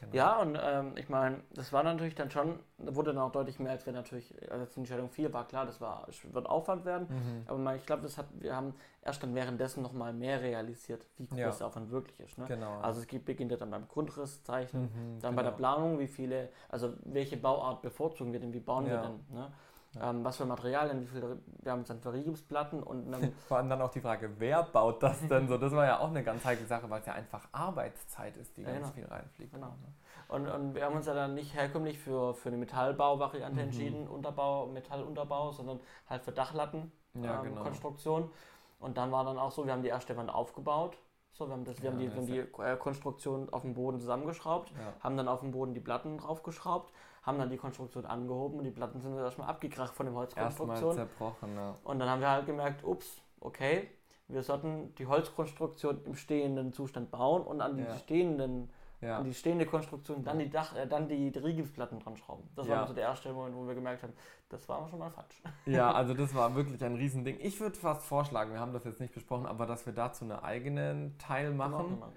genau. Ja, und ähm, ich meine, das war natürlich dann schon, wurde dann auch deutlich mehr, als wir natürlich, als die Entscheidung 4 war klar, das war, wird Aufwand werden. Mhm. Aber man, ich glaube, das hat, wir haben erst dann währenddessen nochmal mehr realisiert, wie groß ja. der Aufwand wirklich ist. Ne? Genau. Also es beginnt ja dann beim Grundrisszeichnen, mhm, dann genau. bei der genau. Planung, wie viele, also welche Bauart bevorzugen wir denn, wie bauen ja. wir denn? Ne? Ähm, was für Materialien, wie viel, wir haben dann Verriegungsplatten und dann Vor allem dann auch die Frage, wer baut das denn so? Das war ja auch eine ganz heikle Sache, weil es ja einfach Arbeitszeit ist, die ja, ganz genau. viel reinfliegt. Genau. Ne? Und, und wir haben uns ja dann nicht herkömmlich für, für eine Metallbauvariante mhm. entschieden, Unterbau, Metallunterbau, sondern halt für Dachlatten, ja, ähm, genau. Konstruktion. Und dann war dann auch so, wir haben die erste Wand aufgebaut. So, wir haben, das, wir haben die, wir haben die äh, Konstruktion auf dem Boden zusammengeschraubt, haben dann auf dem Boden die Platten draufgeschraubt haben dann die Konstruktion angehoben und die Platten sind erstmal abgekracht von der Holzkonstruktion. Erstmal zerbrochen, ja. Und dann haben wir halt gemerkt, ups, okay, wir sollten die Holzkonstruktion im stehenden Zustand bauen und an die ja. stehenden ja. die stehende Konstruktion dann die Dach, äh, dann die Rigipsplatten dran schrauben. Das war so der erste Moment, wo wir gemerkt haben, das war schon mal falsch. Ja, also das war wirklich ein Riesending. Ich würde fast vorschlagen, wir haben das jetzt nicht besprochen, aber dass wir dazu einen eigenen Teil machen. Genau,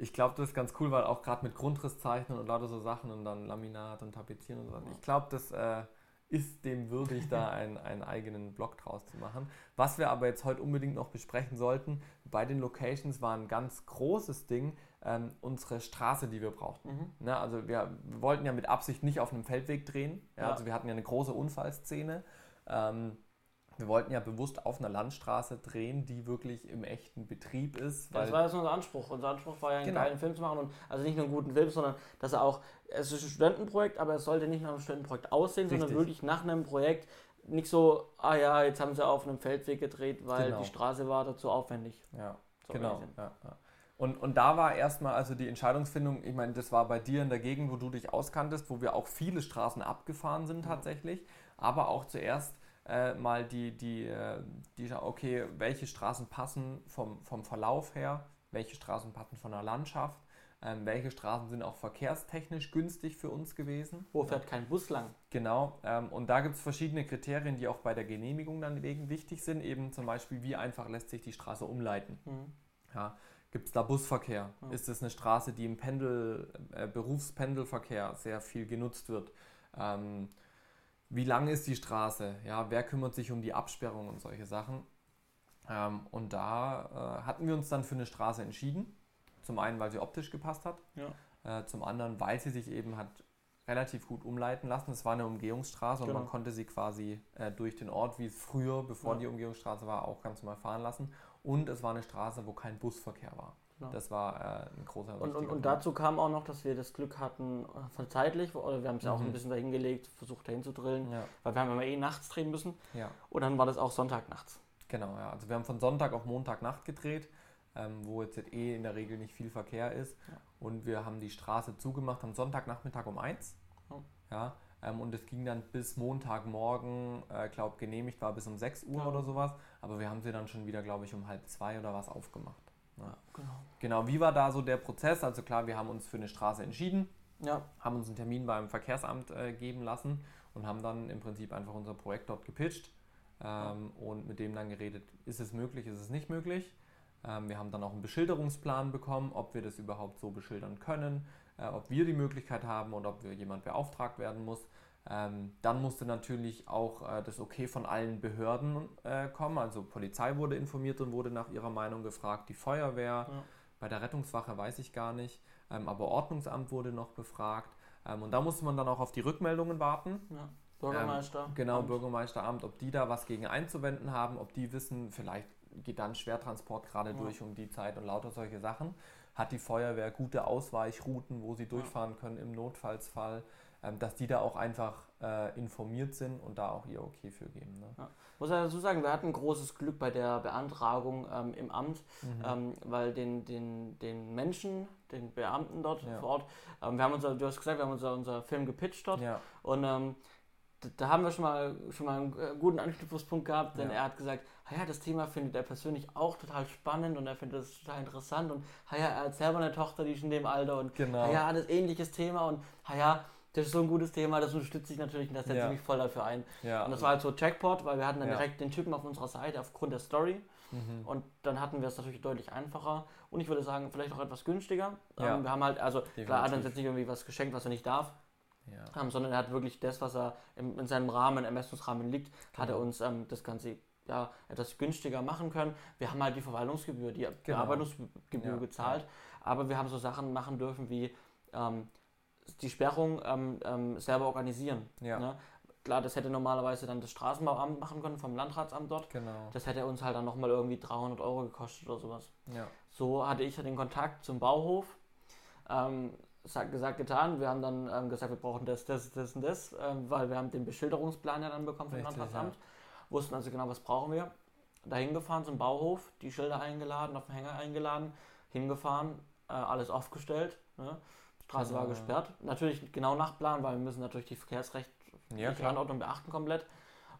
ich glaube, das ist ganz cool, weil auch gerade mit Grundrisszeichnen und lauter so Sachen und dann Laminat und Tapezieren und so. Ich glaube, das äh, ist dem würdig, da einen, einen eigenen Blog draus zu machen. Was wir aber jetzt heute unbedingt noch besprechen sollten, bei den Locations war ein ganz großes Ding ähm, unsere Straße, die wir brauchten. Mhm. Ne, also wir, wir, wollten ja mit Absicht nicht auf einem Feldweg drehen. Ja, ja. Also wir hatten ja eine große Unfallszene Ähm, wir wollten ja bewusst auf einer Landstraße drehen, die wirklich im echten Betrieb ist. das war jetzt unser Anspruch. Unser Anspruch war ja, einen genau. geilen Film zu machen und also nicht nur einen guten Film, sondern dass er auch, es ist ein Studentenprojekt, aber es sollte nicht nach einem Studentenprojekt aussehen, Richtig. sondern wirklich nach einem Projekt, nicht so, ah ja, jetzt haben sie auf einem Feldweg gedreht, weil genau. die Straße war dazu aufwendig. Ja, genau. Ja, ja. Und, und da war erstmal also die Entscheidungsfindung, ich meine, das war bei dir in der Gegend, wo du dich auskanntest, wo wir auch viele Straßen abgefahren sind tatsächlich, aber auch zuerst äh, mal die, die, äh, die, okay, welche Straßen passen vom, vom Verlauf her, welche Straßen passen von der Landschaft, ähm, welche Straßen sind auch verkehrstechnisch günstig für uns gewesen. Wo fährt kein Bus lang? Genau, ähm, und da gibt es verschiedene Kriterien, die auch bei der Genehmigung dann wichtig sind, eben zum Beispiel, wie einfach lässt sich die Straße umleiten. Mhm. Ja, Gibt es da Busverkehr? Ja. Ist es eine Straße, die im Pendel, äh, Berufspendelverkehr sehr viel genutzt wird? Ähm, wie lang ist die Straße? Ja, wer kümmert sich um die Absperrung und solche Sachen? Ähm, und da äh, hatten wir uns dann für eine Straße entschieden. Zum einen, weil sie optisch gepasst hat. Ja. Äh, zum anderen, weil sie sich eben hat relativ gut umleiten lassen. Es war eine Umgehungsstraße genau. und man konnte sie quasi äh, durch den Ort, wie es früher, bevor ja. die Umgehungsstraße war, auch ganz normal fahren lassen. Und es war eine Straße, wo kein Busverkehr war. Genau. Das war äh, ein großer und, und, und dazu kam auch noch, dass wir das Glück hatten, äh, von zeitlich, oder wir haben es ja auch ein mhm. bisschen dahin gelegt, versucht dahin zu drillen, ja. weil wir haben immer eh nachts drehen müssen. Ja. Und dann war das auch Sonntag nachts. Genau, ja. Also wir haben von Sonntag auf Montag Nacht gedreht, ähm, wo jetzt eh in der Regel nicht viel Verkehr ist. Ja. Und wir haben die Straße zugemacht am Sonntagnachmittag um eins. Ja. Ähm, und es ging dann bis Montagmorgen, äh, glaube genehmigt war bis um 6 Uhr ja. oder sowas. Aber wir haben sie dann schon wieder, glaube ich, um halb zwei oder was aufgemacht. Ja. Genau. genau, wie war da so der Prozess? Also klar, wir haben uns für eine Straße entschieden, ja. haben uns einen Termin beim Verkehrsamt äh, geben lassen und haben dann im Prinzip einfach unser Projekt dort gepitcht ähm, und mit dem dann geredet, ist es möglich, ist es nicht möglich. Ähm, wir haben dann auch einen Beschilderungsplan bekommen, ob wir das überhaupt so beschildern können, äh, ob wir die Möglichkeit haben oder ob wir jemand beauftragt werden muss. Ähm, dann musste natürlich auch äh, das Okay von allen Behörden äh, kommen. Also Polizei wurde informiert und wurde nach ihrer Meinung gefragt, die Feuerwehr, ja. bei der Rettungswache weiß ich gar nicht, ähm, aber Ordnungsamt wurde noch befragt. Ähm, und da musste man dann auch auf die Rückmeldungen warten. Ja. Bürgermeister. Ähm, genau, Amt. Bürgermeisteramt, ob die da was gegen einzuwenden haben, ob die wissen, vielleicht geht dann Schwertransport gerade ja. durch um die Zeit und lauter solche Sachen. Hat die Feuerwehr gute Ausweichrouten, wo sie durchfahren können im Notfallsfall? Ähm, dass die da auch einfach äh, informiert sind und da auch ihr Okay für geben. Ne? Ja. Muss ja dazu sagen, wir hatten großes Glück bei der Beantragung ähm, im Amt, mhm. ähm, weil den, den, den Menschen, den Beamten dort ja. vor Ort, ähm, wir haben unser, du hast gesagt, wir haben unser, unser Film gepitcht dort ja. und ähm, da haben wir schon mal, schon mal einen äh, guten Anknüpfungspunkt gehabt, denn er hat gesagt, ja, das Thema findet er persönlich auch total spannend und er findet es total interessant und ja, er hat selber eine Tochter, die ist in dem Alter und genau. ja, das ähnliches Thema und ja, das ist so ein gutes Thema, das unterstütze ich natürlich und das setze ja. ich mich voll dafür ein. Ja. Und das war halt so Jackpot, weil wir hatten dann ja. direkt den Typen auf unserer Seite aufgrund der Story. Mhm. Und dann hatten wir es natürlich deutlich einfacher und ich würde sagen, vielleicht auch etwas günstiger. Ähm, wir haben halt, also Definitiv. klar, hat uns jetzt nicht irgendwie was geschenkt, was er nicht darf. Ähm, sondern er hat wirklich das, was er im, in seinem Rahmen, Ermessungsrahmen liegt, genau. hat er genau. uns ähm, das Ganze ja, etwas günstiger machen können. Wir haben halt die Verwaltungsgebühr, die genau. Bearbeitungsgebühr gezahlt, aber wir haben so Sachen machen dürfen wie ähm, die Sperrung ähm, ähm, selber organisieren. Ja. Ne? Klar, das hätte normalerweise dann das Straßenbauamt machen können, vom Landratsamt dort. Genau. Das hätte uns halt dann nochmal irgendwie 300 Euro gekostet oder sowas. Ja. So hatte ich den Kontakt zum Bauhof. Ähm, gesagt, getan. Wir haben dann ähm, gesagt, wir brauchen das, das, das und das, ähm, weil wir haben den Beschilderungsplan ja dann bekommen vom Richtig, Landratsamt. Ja. Wussten also genau, was brauchen wir. Dahin gefahren zum Bauhof, die Schilder eingeladen, auf den Hänger eingeladen, hingefahren, äh, alles aufgestellt. Ne? Straße war gesperrt. Natürlich genau nach Plan, weil wir müssen natürlich die Verkehrsrecht ja, Standortung beachten komplett.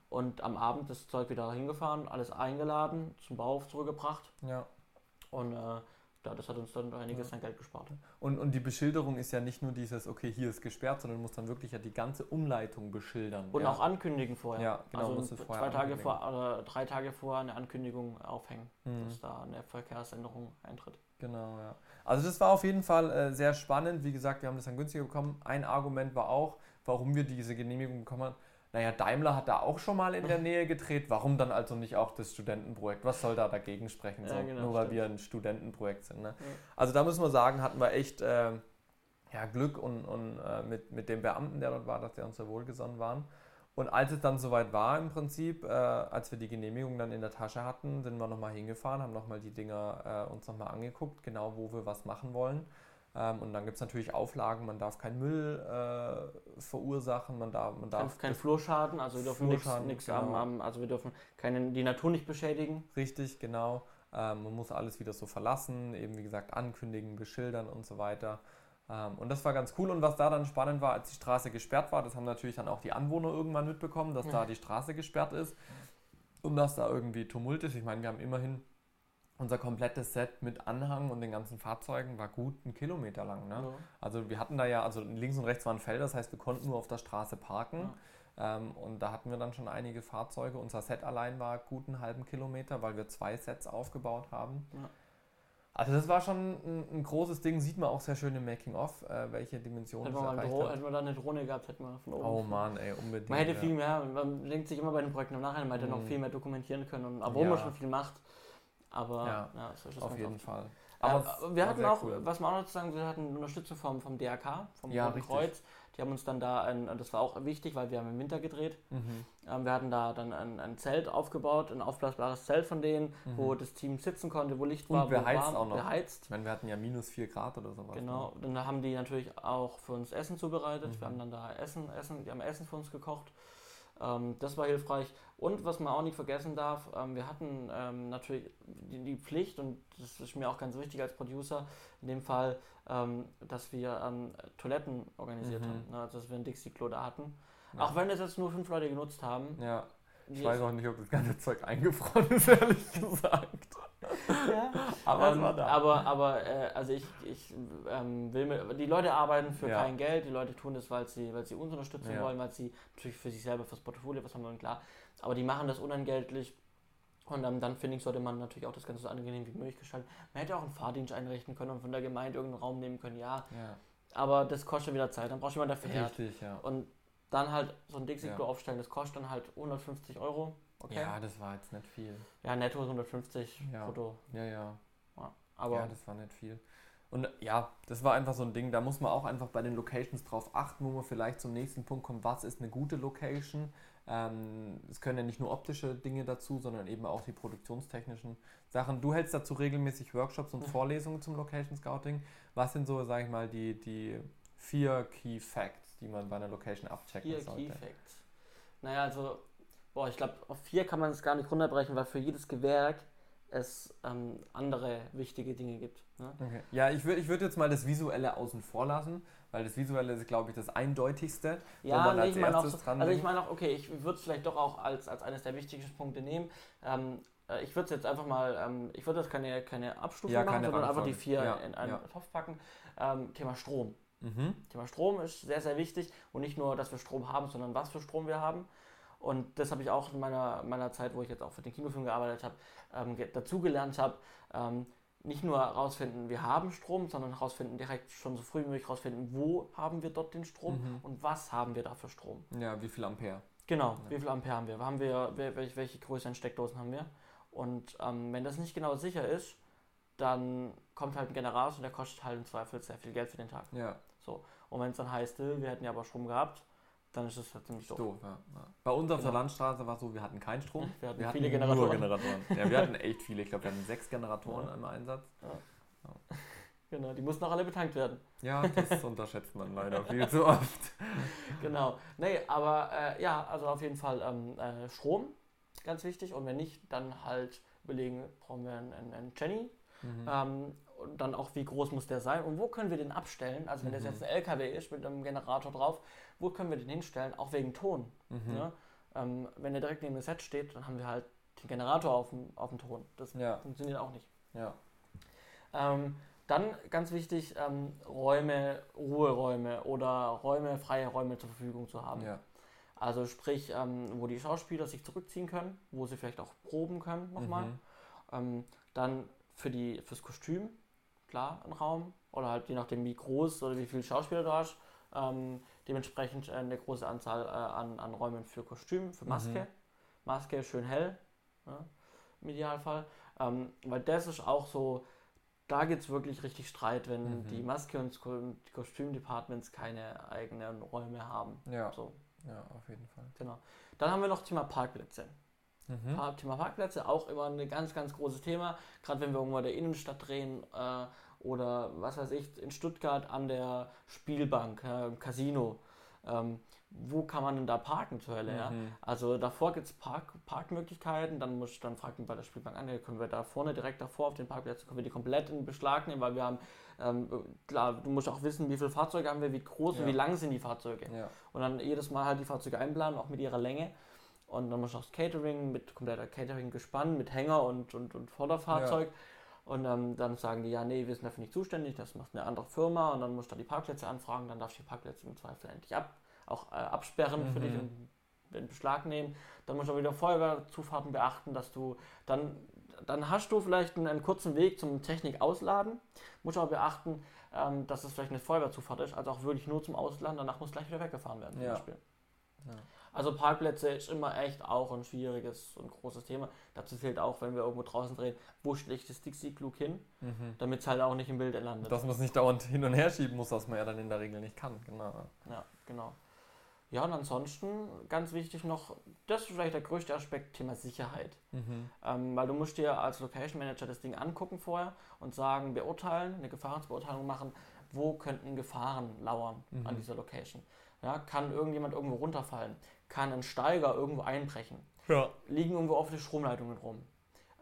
Und am Abend das Zeug wieder hingefahren, alles eingeladen, zum Bauhof zurückgebracht. Ja. Und äh, ja, das hat uns dann einiges ja. an Geld gespart. Und, und die Beschilderung ist ja nicht nur dieses, okay, hier ist gesperrt, sondern du musst dann wirklich ja die ganze Umleitung beschildern. Und ja. auch ankündigen vorher. Ja, genau. Also zwei Tage vor, oder drei Tage vorher eine Ankündigung aufhängen, mhm. dass da eine Verkehrsänderung eintritt. Genau, ja. Also das war auf jeden Fall äh, sehr spannend. Wie gesagt, wir haben das dann günstiger bekommen. Ein Argument war auch, warum wir diese Genehmigung bekommen haben. Naja, Daimler hat da auch schon mal in der Nähe gedreht. Warum dann also nicht auch das Studentenprojekt? Was soll da dagegen sprechen? So, ja, genau, nur weil stimmt. wir ein Studentenprojekt sind. Ne? Ja. Also da müssen wir sagen, hatten wir echt äh, ja, Glück und, und äh, mit, mit dem Beamten, der dort war, dass der uns sehr wohlgesonnen waren. Und als es dann soweit war im Prinzip, äh, als wir die Genehmigung dann in der Tasche hatten, sind wir nochmal hingefahren, haben nochmal die Dinger äh, uns nochmal angeguckt, genau wo wir was machen wollen. Ähm, und dann gibt es natürlich Auflagen, man darf keinen Müll äh, verursachen, man darf, man darf kein, kein Flurschaden, also wir dürfen nichts genau. am, am, also wir dürfen keine, die Natur nicht beschädigen. Richtig, genau. Ähm, man muss alles wieder so verlassen, eben wie gesagt ankündigen, beschildern und so weiter. Ähm, und das war ganz cool. Und was da dann spannend war, als die Straße gesperrt war, das haben natürlich dann auch die Anwohner irgendwann mitbekommen, dass ja. da die Straße gesperrt ist und dass da irgendwie Tumult ist. Ich meine, wir haben immerhin unser komplettes Set mit Anhang und den ganzen Fahrzeugen war gut einen Kilometer lang. Ne? Ja. Also wir hatten da ja, also links und rechts waren Felder, das heißt, wir konnten nur auf der Straße parken. Ja. Ähm, und da hatten wir dann schon einige Fahrzeuge. Unser Set allein war gut einen halben Kilometer, weil wir zwei Sets aufgebaut haben. Ja. Also das war schon ein, ein, großes Ding, sieht man auch sehr schön im Making-of, äh, welche Dimensionen hätten wir, Dro- hätten wir da eine Drohne gehabt, hätten wir von oben. Oh Mann, ey, unbedingt. Man hätte viel mehr, man denkt sich immer bei den Projekten im Nachhinein, man hätte mm. noch mhm. viel mehr dokumentieren können, und, obwohl ja. man schon viel macht. Aber ja, ja Auf jeden oft. Fall. Aber äh, wir hatten auch, cool. was man auch noch zu sagen, wir hatten Unterstützung vom, vom DRK, vom ja, Kreuz. Die haben uns dann da, ein, das war auch wichtig, weil wir haben im Winter gedreht. Mhm. Ähm, wir hatten da dann ein, ein, Zelt aufgebaut, ein aufblasbares Zelt von denen, mhm. wo das Team sitzen konnte, wo Licht Und war, beheizt warm, auch noch. beheizt. Ich meine, wir hatten ja minus 4 Grad oder sowas. Genau, ne? dann haben die natürlich auch für uns Essen zubereitet. Mhm. Wir haben dann da Essen, Essen, die haben Essen für uns gekocht. Ähm, das war hilfreich. Und was man auch nicht vergessen darf, ähm, wir hatten ähm, natürlich die, die, Pflicht, und das ist mir auch ganz wichtig als Producer, in dem Fall, ähm, dass wir ähm, Toiletten organisiert mhm. haben. Ne? Also, dass wir ein Dixie-Klo da hatten. Ja. Auch wenn das jetzt nur fünf Leute genutzt haben. Ja. Ich weiß auch nicht, ob das ganze Zeug eingefroren ist, ehrlich gesagt. Ja. aber, ähm, aber, aber äh, also ich, ich ähm, will mit, die Leute arbeiten für ja. kein Geld, die Leute tun das, weil sie, weil sie uns unterstützen ja. wollen, weil sie natürlich für sich selber, fürs Portfolio was haben wollen, klar. Aber die machen das unentgeltlich. Und ähm, dann finde ich, sollte man natürlich auch das Ganze so angenehm wie möglich gestalten. Man hätte auch einen Fahrdienst einrichten können und von der Gemeinde irgendeinen Raum nehmen können, ja. ja. Aber das kostet wieder Zeit. Dann jemanden, der fährt. Richtig, ja. Und dann halt so ein Dixie-Klo aufstellen, das kostet dann halt 150 Euro. Okay. Ja, das war jetzt nicht viel. Ja, netto 150 ja. brutto. Ja, ja. ja. Aber ja, das war nicht viel. Und ja, das war einfach so ein Ding, da muss man auch einfach bei den Locations drauf achten, wo man vielleicht zum nächsten Punkt kommt, was ist eine gute Location. Ähm, es können ja nicht nur optische Dinge dazu, sondern eben auch die produktionstechnischen Sachen. Du hältst dazu regelmäßig Workshops und Vorlesungen zum Location Scouting. Was sind so, sag ich mal, die, die vier Key Facts, die man bei einer Location abchecken vier sollte? Key Facts. Naja, also boah, ich glaube, auf vier kann man es gar nicht runterbrechen, weil für jedes Gewerk es ähm, andere wichtige Dinge gibt. Ne? Okay. Ja, ich würde ich würd jetzt mal das Visuelle außen vor lassen, weil das Visuelle ist, glaube ich, das eindeutigste, ja, wo man nee, als ich erstes so, dran Also ich meine auch, okay, ich würde es vielleicht doch auch als, als eines der wichtigsten Punkte nehmen. Ähm, äh, ich würde es jetzt einfach mal, ähm, ich würde das keine, keine Abstufung ja, machen, sondern einfach die vier ja, in einen ja. Topf packen. Ähm, Thema Strom. Mhm. Thema Strom ist sehr, sehr wichtig und nicht nur, dass wir Strom haben, sondern was für Strom wir haben. Und das habe ich auch in meiner, meiner Zeit, wo ich jetzt auch für den Kinofilm gearbeitet habe, ähm, dazugelernt habe. Ähm, nicht nur herausfinden, wir haben Strom, sondern herausfinden, direkt schon so früh wie möglich herausfinden, wo haben wir dort den Strom mhm. und was haben wir da für Strom. Ja, wie viel Ampere. Genau, ja. wie viel Ampere haben wir? Haben wir welche, welche größeren Steckdosen haben wir? Und ähm, wenn das nicht genau sicher ist, dann kommt halt ein Generator und der kostet halt im Zweifel sehr viel Geld für den Tag. Ja. So. Und wenn es dann heißt, äh, wir hätten ja aber Strom gehabt, dann ist es halt ziemlich doof. doof ja. Bei uns auf genau. der Landstraße war es so, wir hatten keinen Strom. Wir hatten, wir hatten viele Generatoren. Generatoren. ja, wir hatten echt viele. Ich glaube, wir hatten sechs Generatoren ja. im Einsatz. Ja. Genau, die mussten auch alle betankt werden. Ja, das unterschätzt man leider viel zu oft. genau. Nee, aber äh, ja, also auf jeden Fall ähm, äh, Strom, ganz wichtig. Und wenn nicht, dann halt überlegen, brauchen wir einen, einen Jenny. Mhm. Ähm, dann auch, wie groß muss der sein und wo können wir den abstellen? Also wenn mhm. das jetzt ein LKW ist mit einem Generator drauf, wo können wir den hinstellen? Auch wegen Ton. Mhm. Ne? Ähm, wenn der direkt neben dem Set steht, dann haben wir halt den Generator auf dem, auf dem Ton. Das ja. funktioniert auch nicht. Ja. Ähm, dann ganz wichtig, ähm, Räume, Ruheräume oder Räume, freie Räume zur Verfügung zu haben. Ja. Also sprich, ähm, wo die Schauspieler sich zurückziehen können, wo sie vielleicht auch proben können nochmal. Mhm. Ähm, dann für die, fürs Kostüm klar, ein Raum. Oder halt je nachdem, wie groß oder wie viele Schauspieler du hast. Ähm, dementsprechend äh, eine große Anzahl äh, an, an Räumen für Kostüm, für Maske. Mhm. Maske schön hell, ja, im Idealfall. Ähm, weil das ist auch so, da gibt es wirklich richtig Streit, wenn mhm. die Maske- und Kostümdepartments keine eigenen Räume haben. Ja. So. Ja, auf jeden Fall. Genau. Dann haben wir noch Thema Parkplätze. Mhm. Thema Parkplätze, auch immer ein ganz, ganz großes Thema. Gerade wenn wir irgendwo in der Innenstadt drehen äh, oder was weiß ich, in Stuttgart an der Spielbank, äh, im Casino. Ähm, wo kann man denn da parken zur Hölle? Ja? Mhm. Also davor gibt es Park, Parkmöglichkeiten, dann muss dann fragt man bei der Spielbank an, ja, können wir da vorne direkt davor auf den Parkplätzen, können wir die komplett in Beschlag nehmen, weil wir haben, ähm, klar, du musst auch wissen, wie viele Fahrzeuge haben wir, wie groß Ja. und wie lang sind die Fahrzeuge. Ja. Und dann jedes Mal halt die Fahrzeuge einplanen, auch mit ihrer Länge. Und dann muss auch das Catering mit kompletter Catering gespannt, mit Hänger und, und, und Vorderfahrzeug. Und ähm, dann sagen die, ja, nee, wir sind dafür nicht zuständig, das macht eine andere Firma. Und dann musst du die Parkplätze anfragen, dann darfst du die Parkplätze im Zweifel endlich ab, auch äh, absperren für Mhm. dich und in Beschlag nehmen. Dann musst du auch wieder Feuerwehrzufahrten beachten, dass du dann, dann hast du vielleicht einen, einen kurzen Weg zum Technik ausladen. Musst aber beachten, ähm, dass es vielleicht eine Feuerwehrzufahrt ist, also auch wirklich nur zum Ausladen, danach muss gleich wieder weggefahren werden. zum Ja. Beispiel. Ja. Also Parkplätze ist immer echt auch ein schwieriges und großes Thema. Dazu zählt auch, wenn wir irgendwo draußen drehen, wo ich das Dixie-Klug hin, Mhm. damit es halt auch nicht im Bild landet. Dass man es nicht dauernd hin und her schieben muss, was man ja dann in der Regel nicht kann. Genau. Ja, genau. Ja, und ansonsten ganz wichtig noch, das ist vielleicht der größte Aspekt, Thema Sicherheit. Mhm. Ähm, weil du musst dir als Location Manager das Ding angucken vorher und sagen, beurteilen, eine Gefahrensbeurteilung machen, wo könnten Gefahren lauern Mhm. an dieser Location. Ja, kann irgendjemand irgendwo runterfallen? Kann ein Steiger irgendwo einbrechen? Ja. Liegen irgendwo offene Stromleitungen rum?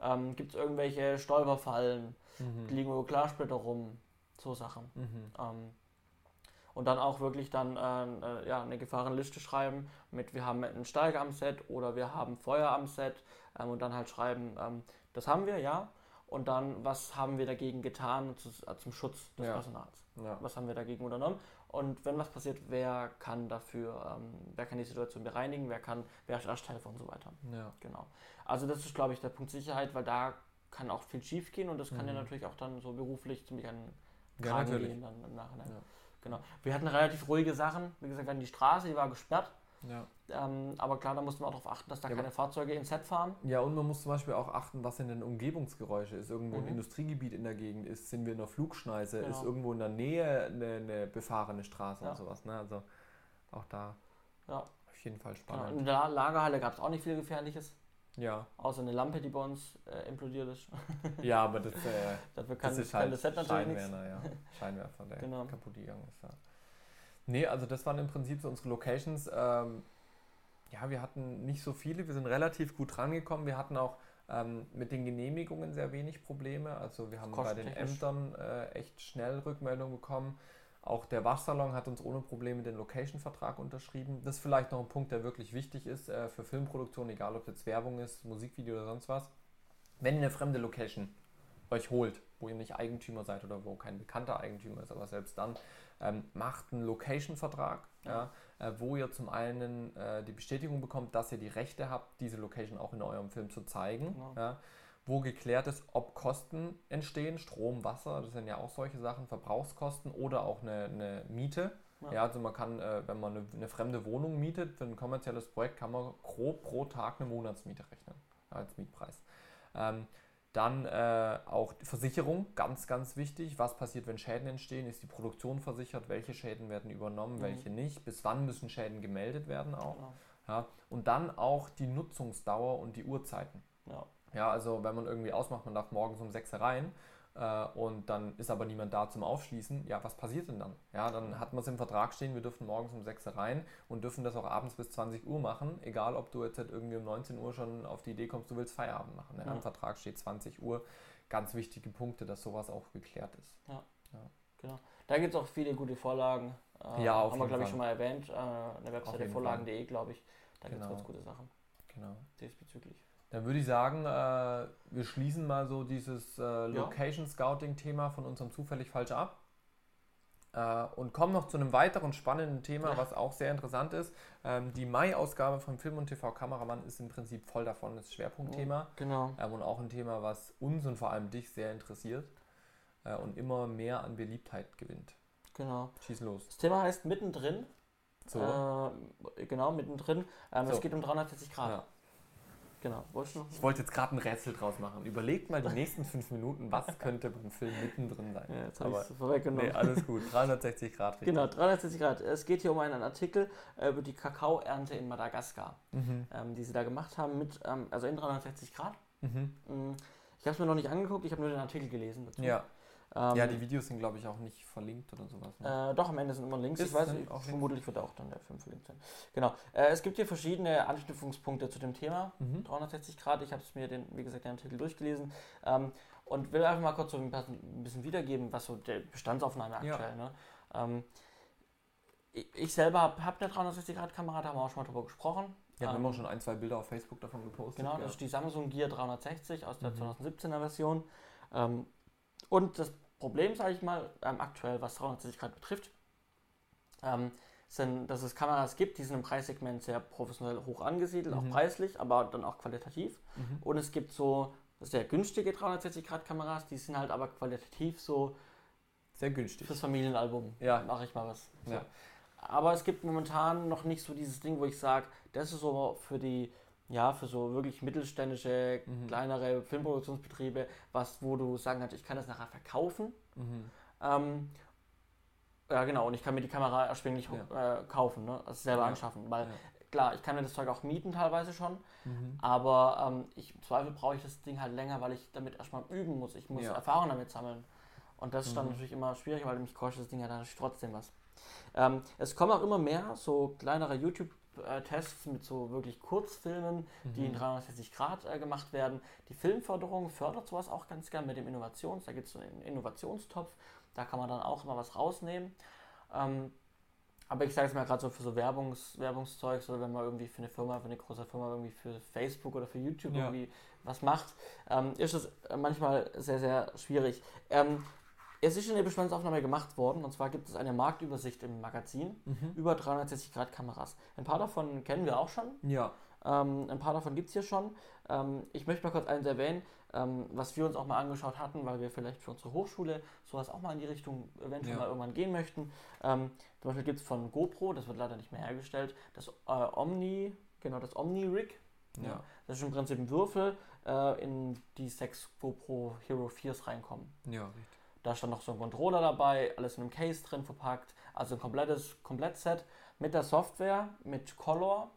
Ähm, Gibt es irgendwelche Stolperfallen? Mhm. Liegen irgendwo Glassplitter rum? So Sachen. Mhm. Ähm, und dann auch wirklich dann äh, äh, ja, eine Gefahrenliste schreiben mit, wir haben einen Steiger am Set oder wir haben Feuer am Set ähm, und dann halt schreiben, ähm, das haben wir, ja. Und dann, was haben wir dagegen getan zu, äh, zum Schutz des Ja. Personals? Ja. Was haben wir dagegen unternommen? Und wenn was passiert, wer kann dafür, ähm, wer kann die Situation bereinigen, wer kann, wer ist Ersthelfer und so weiter. Ja. Genau. Also das ist, glaube ich, der Punkt Sicherheit, weil da kann auch viel schief gehen und das kann ja Mhm. natürlich auch dann so beruflich ziemlich an Ja, Kragen natürlich. gehen dann im Nachhinein. Ja. Genau. Wir hatten relativ ruhige Sachen. Wie gesagt, wir hatten die Straße, die war gesperrt. Ja. Ähm, aber klar, da mussten wir auch darauf achten, dass da Ja, keine Fahrzeuge ins Set fahren. Ja, und man muss zum Beispiel auch achten, was sind denn Umgebungsgeräusche? Ist irgendwo ein Mhm. Industriegebiet in der Gegend? Ist, sind wir in der Flugschneise? Genau. Ist irgendwo in der Nähe eine, eine befahrene Straße Ja. und sowas? Ne? Also auch da Ja. auf jeden Fall Genau. spannend. In der Lagerhalle gab es auch nicht viel Gefährliches, Ja, außer eine Lampe, die bei uns äh, implodiert ist. ja aber das, äh, Dafür kann, das ist kann halt das Set natürlich nichts. Scheinwerfer, ja. Scheinwerfer, der Genau. kaputt gegangen ist. Ja. Nee, also das waren im Prinzip so unsere Locations. Ähm, ja, wir hatten nicht so viele, wir sind relativ gut rangekommen. Wir hatten auch ähm, mit den Genehmigungen sehr wenig Probleme. Also wir haben bei den. Ämtern äh, echt schnell Rückmeldungen bekommen. Auch der Waschsalon hat uns ohne Probleme den Location-Vertrag unterschrieben. Das ist vielleicht noch ein Punkt, der wirklich wichtig ist äh, für Filmproduktion, egal ob jetzt Werbung ist, Musikvideo oder sonst was. Wenn ihr eine fremde Location euch holt, wo ihr nicht Eigentümer seid oder wo kein bekannter Eigentümer ist, aber selbst dann, ähm, macht einen Location-Vertrag, ja. äh, wo ihr zum einen äh, die Bestätigung bekommt, dass ihr die Rechte habt, diese Location auch in eurem Film zu zeigen. Genau. Ja. Wo geklärt ist, ob Kosten entstehen, Strom, Wasser, das sind ja auch solche Sachen, Verbrauchskosten oder auch eine, eine Miete. Ja. Ja. also man kann, äh, wenn man eine, eine fremde Wohnung mietet, für ein kommerzielles Projekt kann man grob pro Tag eine Monatsmiete rechnen ja, als Mietpreis. Ähm, dann äh, auch Versicherung, ganz, ganz wichtig. Was passiert, wenn Schäden entstehen? Ist die Produktion versichert? Welche Schäden werden übernommen, Mhm. welche nicht? Bis wann müssen Schäden gemeldet werden auch? Genau. Ja? Und dann auch die Nutzungsdauer und die Uhrzeiten. Ja. Ja, also wenn man irgendwie ausmacht, man darf morgens um 6 Uhr rein äh, und dann ist aber niemand da zum Aufschließen, ja, was passiert denn dann? Ja, dann hat man es im Vertrag stehen, wir dürfen morgens um 6 Uhr rein und dürfen das auch abends bis 20 Uhr machen, egal ob du jetzt halt irgendwie um 19 Uhr schon auf die Idee kommst, du willst Feierabend machen. Ja? Ja. Im Vertrag steht 20 Uhr. Ganz wichtige Punkte, dass sowas auch geklärt ist. Da gibt es auch viele gute Vorlagen. Äh, Ja, auf Haben wir, glaube ich, schon mal erwähnt. Äh, eine Webseite vorlagen.de, glaube ich. Da gibt Genau. es ganz gute Sachen Genau. diesbezüglich. Dann würde ich sagen, äh, wir schließen mal so dieses äh, Location Scouting Thema von unserem zufällig falsch ab. Äh, und kommen noch zu einem weiteren spannenden Thema, Ja. was auch sehr interessant ist. Ähm, die Mai-Ausgabe von Film und TV Kameramann ist im Prinzip voll davon das Schwerpunktthema. Genau. Ähm, und auch ein Thema, was uns und vor allem dich sehr interessiert äh, und immer mehr an Beliebtheit gewinnt. Genau. Schieß los. Das Thema heißt mittendrin. So. Äh, genau, mittendrin. Ähm, So. Es geht um 360 Grad. Ja. Genau. Ich wollte jetzt gerade ein Rätsel draus machen. Überlegt mal die nächsten fünf Minuten, was könnte beim Film mittendrin sein. Ja, jetzt habe ich es vorweggenommen. nee, alles gut. 360 Grad. richtig. Genau, 360 Grad. Es geht hier um einen Artikel über die Kakaoernte in Madagaskar, Mhm. ähm, die sie da gemacht haben, mit, ähm, also in 360 Grad. Mhm. Mm, Ich habe es mir noch nicht angeguckt, ich habe nur den Artikel gelesen dazu. Ja. Ähm, ja, die Videos sind, glaube ich, auch nicht verlinkt oder sowas. Ne? Äh, doch, am Ende sind immer Links. Ist ich weiß, nicht, vermutlich wird auch dann der Film verlinkt sein. Genau. Äh, es gibt hier verschiedene Anknüpfungspunkte zu dem Thema. Mhm. 360 Grad. Ich habe es mir, den, wie gesagt, den Artikel durchgelesen ähm, und will einfach mal kurz so ein bisschen, wiedergeben, was so der Bestandsaufnahme Ja. aktuell. Ne? Ähm, ich, selber habe hab eine 360-Grad-Kamera, da haben wir auch schon mal drüber gesprochen. Ja, wir Ähm, haben auch schon ein, zwei Bilder auf Facebook davon gepostet. Genau, ja. das ist die Samsung Gear 360 aus der Mhm. 2017er Version. Ähm, und das Problem, sage ich mal, ähm, aktuell, was 360 Grad betrifft, ähm, sind, dass es Kameras gibt, die sind im Preissegment sehr professionell hoch angesiedelt, Mhm. auch preislich, aber dann auch qualitativ. Mhm. Und es gibt so sehr günstige 360 Grad Kameras, die sind halt aber qualitativ so Sehr günstig. fürs Familienalbum. Ja. Mache ich mal was. So. Ja. Aber es gibt momentan noch nicht so dieses Ding, wo ich sage, das ist so für die, ja, für so wirklich mittelständische, Mhm. kleinere Filmproduktionsbetriebe, was, wo du sagen kannst, ich kann das nachher verkaufen. Mhm. Ähm, ja, genau, und ich kann mir die Kamera erschwinglich äh, kaufen, ne? also selber Ja. anschaffen. Weil Ja. klar, ich kann mir das Zeug auch mieten teilweise schon, Mhm. aber ähm, ich, im Zweifel brauche ich das Ding halt länger, weil ich damit erstmal üben muss. Ich muss Ja. Erfahrung damit sammeln. Und das ist dann Mhm. natürlich immer schwierig, weil mich kostet das Ding ja dann natürlich trotzdem was. Ähm, es kommen auch immer mehr so kleinere YouTube-Tests mit so wirklich Kurzfilmen, die in Mhm. 360 Grad äh, gemacht werden. Die Filmförderung fördert sowas auch ganz gern mit dem Innovations. Da gibt es so einen Innovationstopf, da kann man dann auch immer was rausnehmen. Ähm, aber ich sage es mal gerade so für so Werbungs, Werbungszeugs oder wenn man irgendwie für eine Firma, für eine große Firma irgendwie für Facebook oder für YouTube Ja. irgendwie was macht, ähm, ist es äh, manchmal sehr, sehr schwierig. Ähm, es ist schon eine Bestandsaufnahme gemacht worden und zwar gibt es eine Marktübersicht im Magazin Mhm. über 360 Grad Kameras. Ein paar davon kennen wir auch schon. Ja. Ähm, ein paar davon gibt es hier schon. Ähm, ich möchte mal kurz eins erwähnen, ähm, was wir uns auch mal angeschaut hatten, weil wir vielleicht für unsere Hochschule sowas auch mal in die Richtung eventuell Ja. mal irgendwann gehen möchten. Ähm, zum Beispiel gibt es von GoPro, das wird leider nicht mehr hergestellt, das äh, Omni, genau, das Omni-Rig. Ja. Das ist im Prinzip ein Würfel, äh, in die sechs GoPro Hero 4s reinkommen. Ja, richtig. Da ist dann noch so ein Controller dabei, alles in einem Case drin verpackt. Also ein komplettes Komplettset mit der Software, mit Color.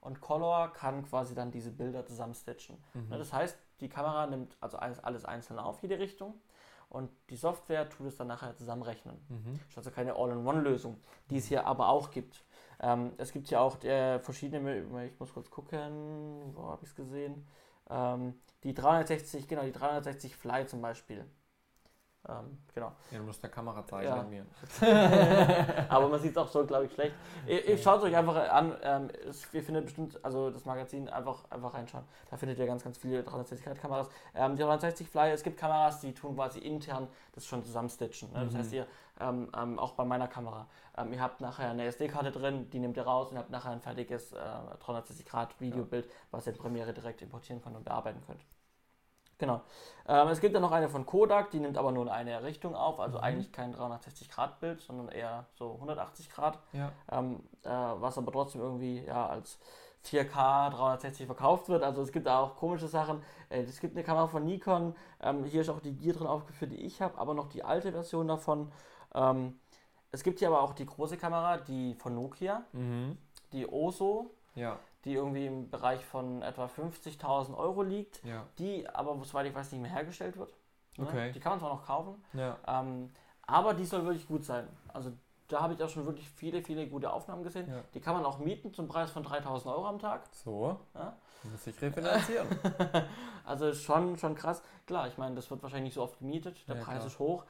Und Color kann quasi dann diese Bilder zusammenstitchen. Mhm. Ne, Das heißt, die Kamera nimmt also alles, alles einzeln auf, jede Richtung. Und die Software tut es dann nachher zusammenrechnen. Mhm. Das ist also keine All-in-One-Lösung, die es hier aber auch gibt. Ähm, es gibt ja auch äh, verschiedene, ich muss kurz gucken, wo habe ich es gesehen? Ähm, die 360, genau, die 360 Fly zum Beispiel. Ähm, genau. Ja, du musst der Kamera zeigen Ja. mir. Aber man sieht es auch so, glaube ich, schlecht. Ihr, ihr schaut es euch einfach an. Ähm, es, ihr findet bestimmt, also das Magazin, einfach, einfach reinschauen. Da findet ihr ganz, ganz viele 360-Grad-Kameras. Ähm, die 360 Fly, es gibt Kameras, die tun quasi intern das schon zusammenstitchen. Ne? Das Mhm. heißt, ihr, ähm, ähm, auch bei meiner Kamera, ähm, ihr habt nachher eine SD-Karte drin, die nehmt ihr raus und habt nachher ein fertiges äh, 360-Grad-Videobild, was ihr in Premiere direkt importieren könnt und bearbeiten könnt. Genau. Ähm, es gibt dann noch eine von Kodak, die nimmt aber nur in eine Richtung auf, also Mhm. eigentlich kein 360-Grad-Bild, sondern eher so 180 Grad, Ja. ähm, äh, was aber trotzdem irgendwie ja, als 4K 360 verkauft wird. Also es gibt da auch komische Sachen. Äh, es gibt eine Kamera von Nikon, ähm, hier ist auch die Gear drin aufgeführt, die ich habe, aber noch die alte Version davon. Ähm, es gibt hier aber auch die große Kamera, die von Nokia, Mhm. die Oso, Ja. Die irgendwie im Bereich von etwa 50.000 Euro liegt, Ja. die aber, soweit ich weiß, nicht mehr hergestellt wird. Ne? Okay. Die kann man zwar noch kaufen, Ja. ähm, aber die soll wirklich gut sein. Also da habe ich auch schon wirklich viele, viele gute Aufnahmen gesehen. Ja. Die kann man auch mieten zum Preis von 3000 Euro am Tag. So. Ja? Muss ich refinanzieren. Also schon, schon krass. Klar, ich meine, das wird wahrscheinlich nicht so oft gemietet. Der Ja, Preis klar. ist hoch.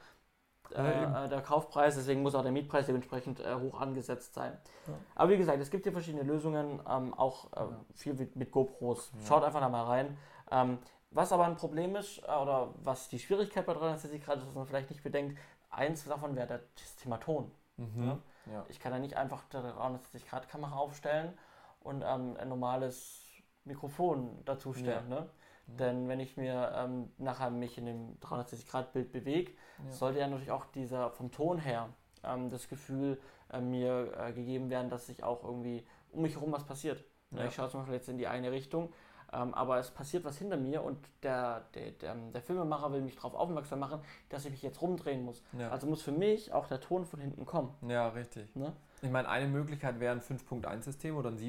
Äh, äh, der Kaufpreis, deswegen muss auch der Mietpreis dementsprechend äh, hoch angesetzt sein. Ja. Aber wie gesagt, es gibt hier verschiedene Lösungen, ähm, auch äh, viel mit, mit GoPros. Ja. Schaut einfach da mal rein. Ähm, was aber ein Problem ist, äh, oder was die Schwierigkeit bei 360 Grad ist, was man vielleicht nicht bedenkt, eins davon wäre der- das Thema Ton. Mhm. Ja. Ich kann da nicht einfach eine 360 Grad Kamera aufstellen und ähm, ein normales Mikrofon dazu stellen. Ne? Ja. Denn wenn ich mir ähm, nachher mich in dem 360 Grad Bild bewege, Ja. sollte ja natürlich auch dieser vom Ton her ähm, das Gefühl äh, mir äh, gegeben werden, dass sich auch irgendwie um mich herum was passiert. Ne, Ja. Ich schaue zum Beispiel jetzt in die eine Richtung, Ähm, aber es passiert was hinter mir und der, der, der, der Filmemacher will mich darauf aufmerksam machen, dass ich mich jetzt rumdrehen muss. Ja. Also muss für mich auch der Ton von hinten kommen. Ja, richtig. Ne? Ich meine, eine Möglichkeit wäre ein 5.1-System oder ein Mhm.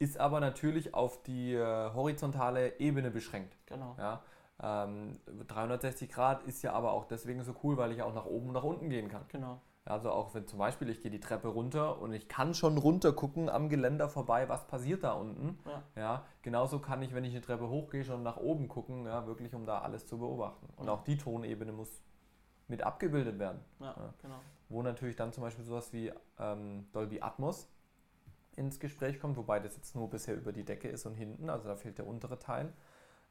7.1-System, ist aber natürlich auf die äh, horizontale Ebene beschränkt. Genau. Ja? Ähm, 360 Grad ist ja aber auch deswegen so cool, weil ich auch nach oben und nach unten gehen kann. Genau. Also auch wenn zum Beispiel ich gehe die Treppe runter und ich kann schon runter gucken am Geländer vorbei, was passiert da unten. Ja. Ja, genauso kann ich, wenn ich eine Treppe hochgehe, schon nach oben gucken, ja, wirklich um da alles zu beobachten. Und Ja. auch die Tonebene muss mit abgebildet werden. Ja, Ja. genau. Wo natürlich dann zum Beispiel sowas wie ähm, Dolby Atmos ins Gespräch kommt, wobei das jetzt nur bisher über die Decke ist und hinten, also da fehlt der untere Teil.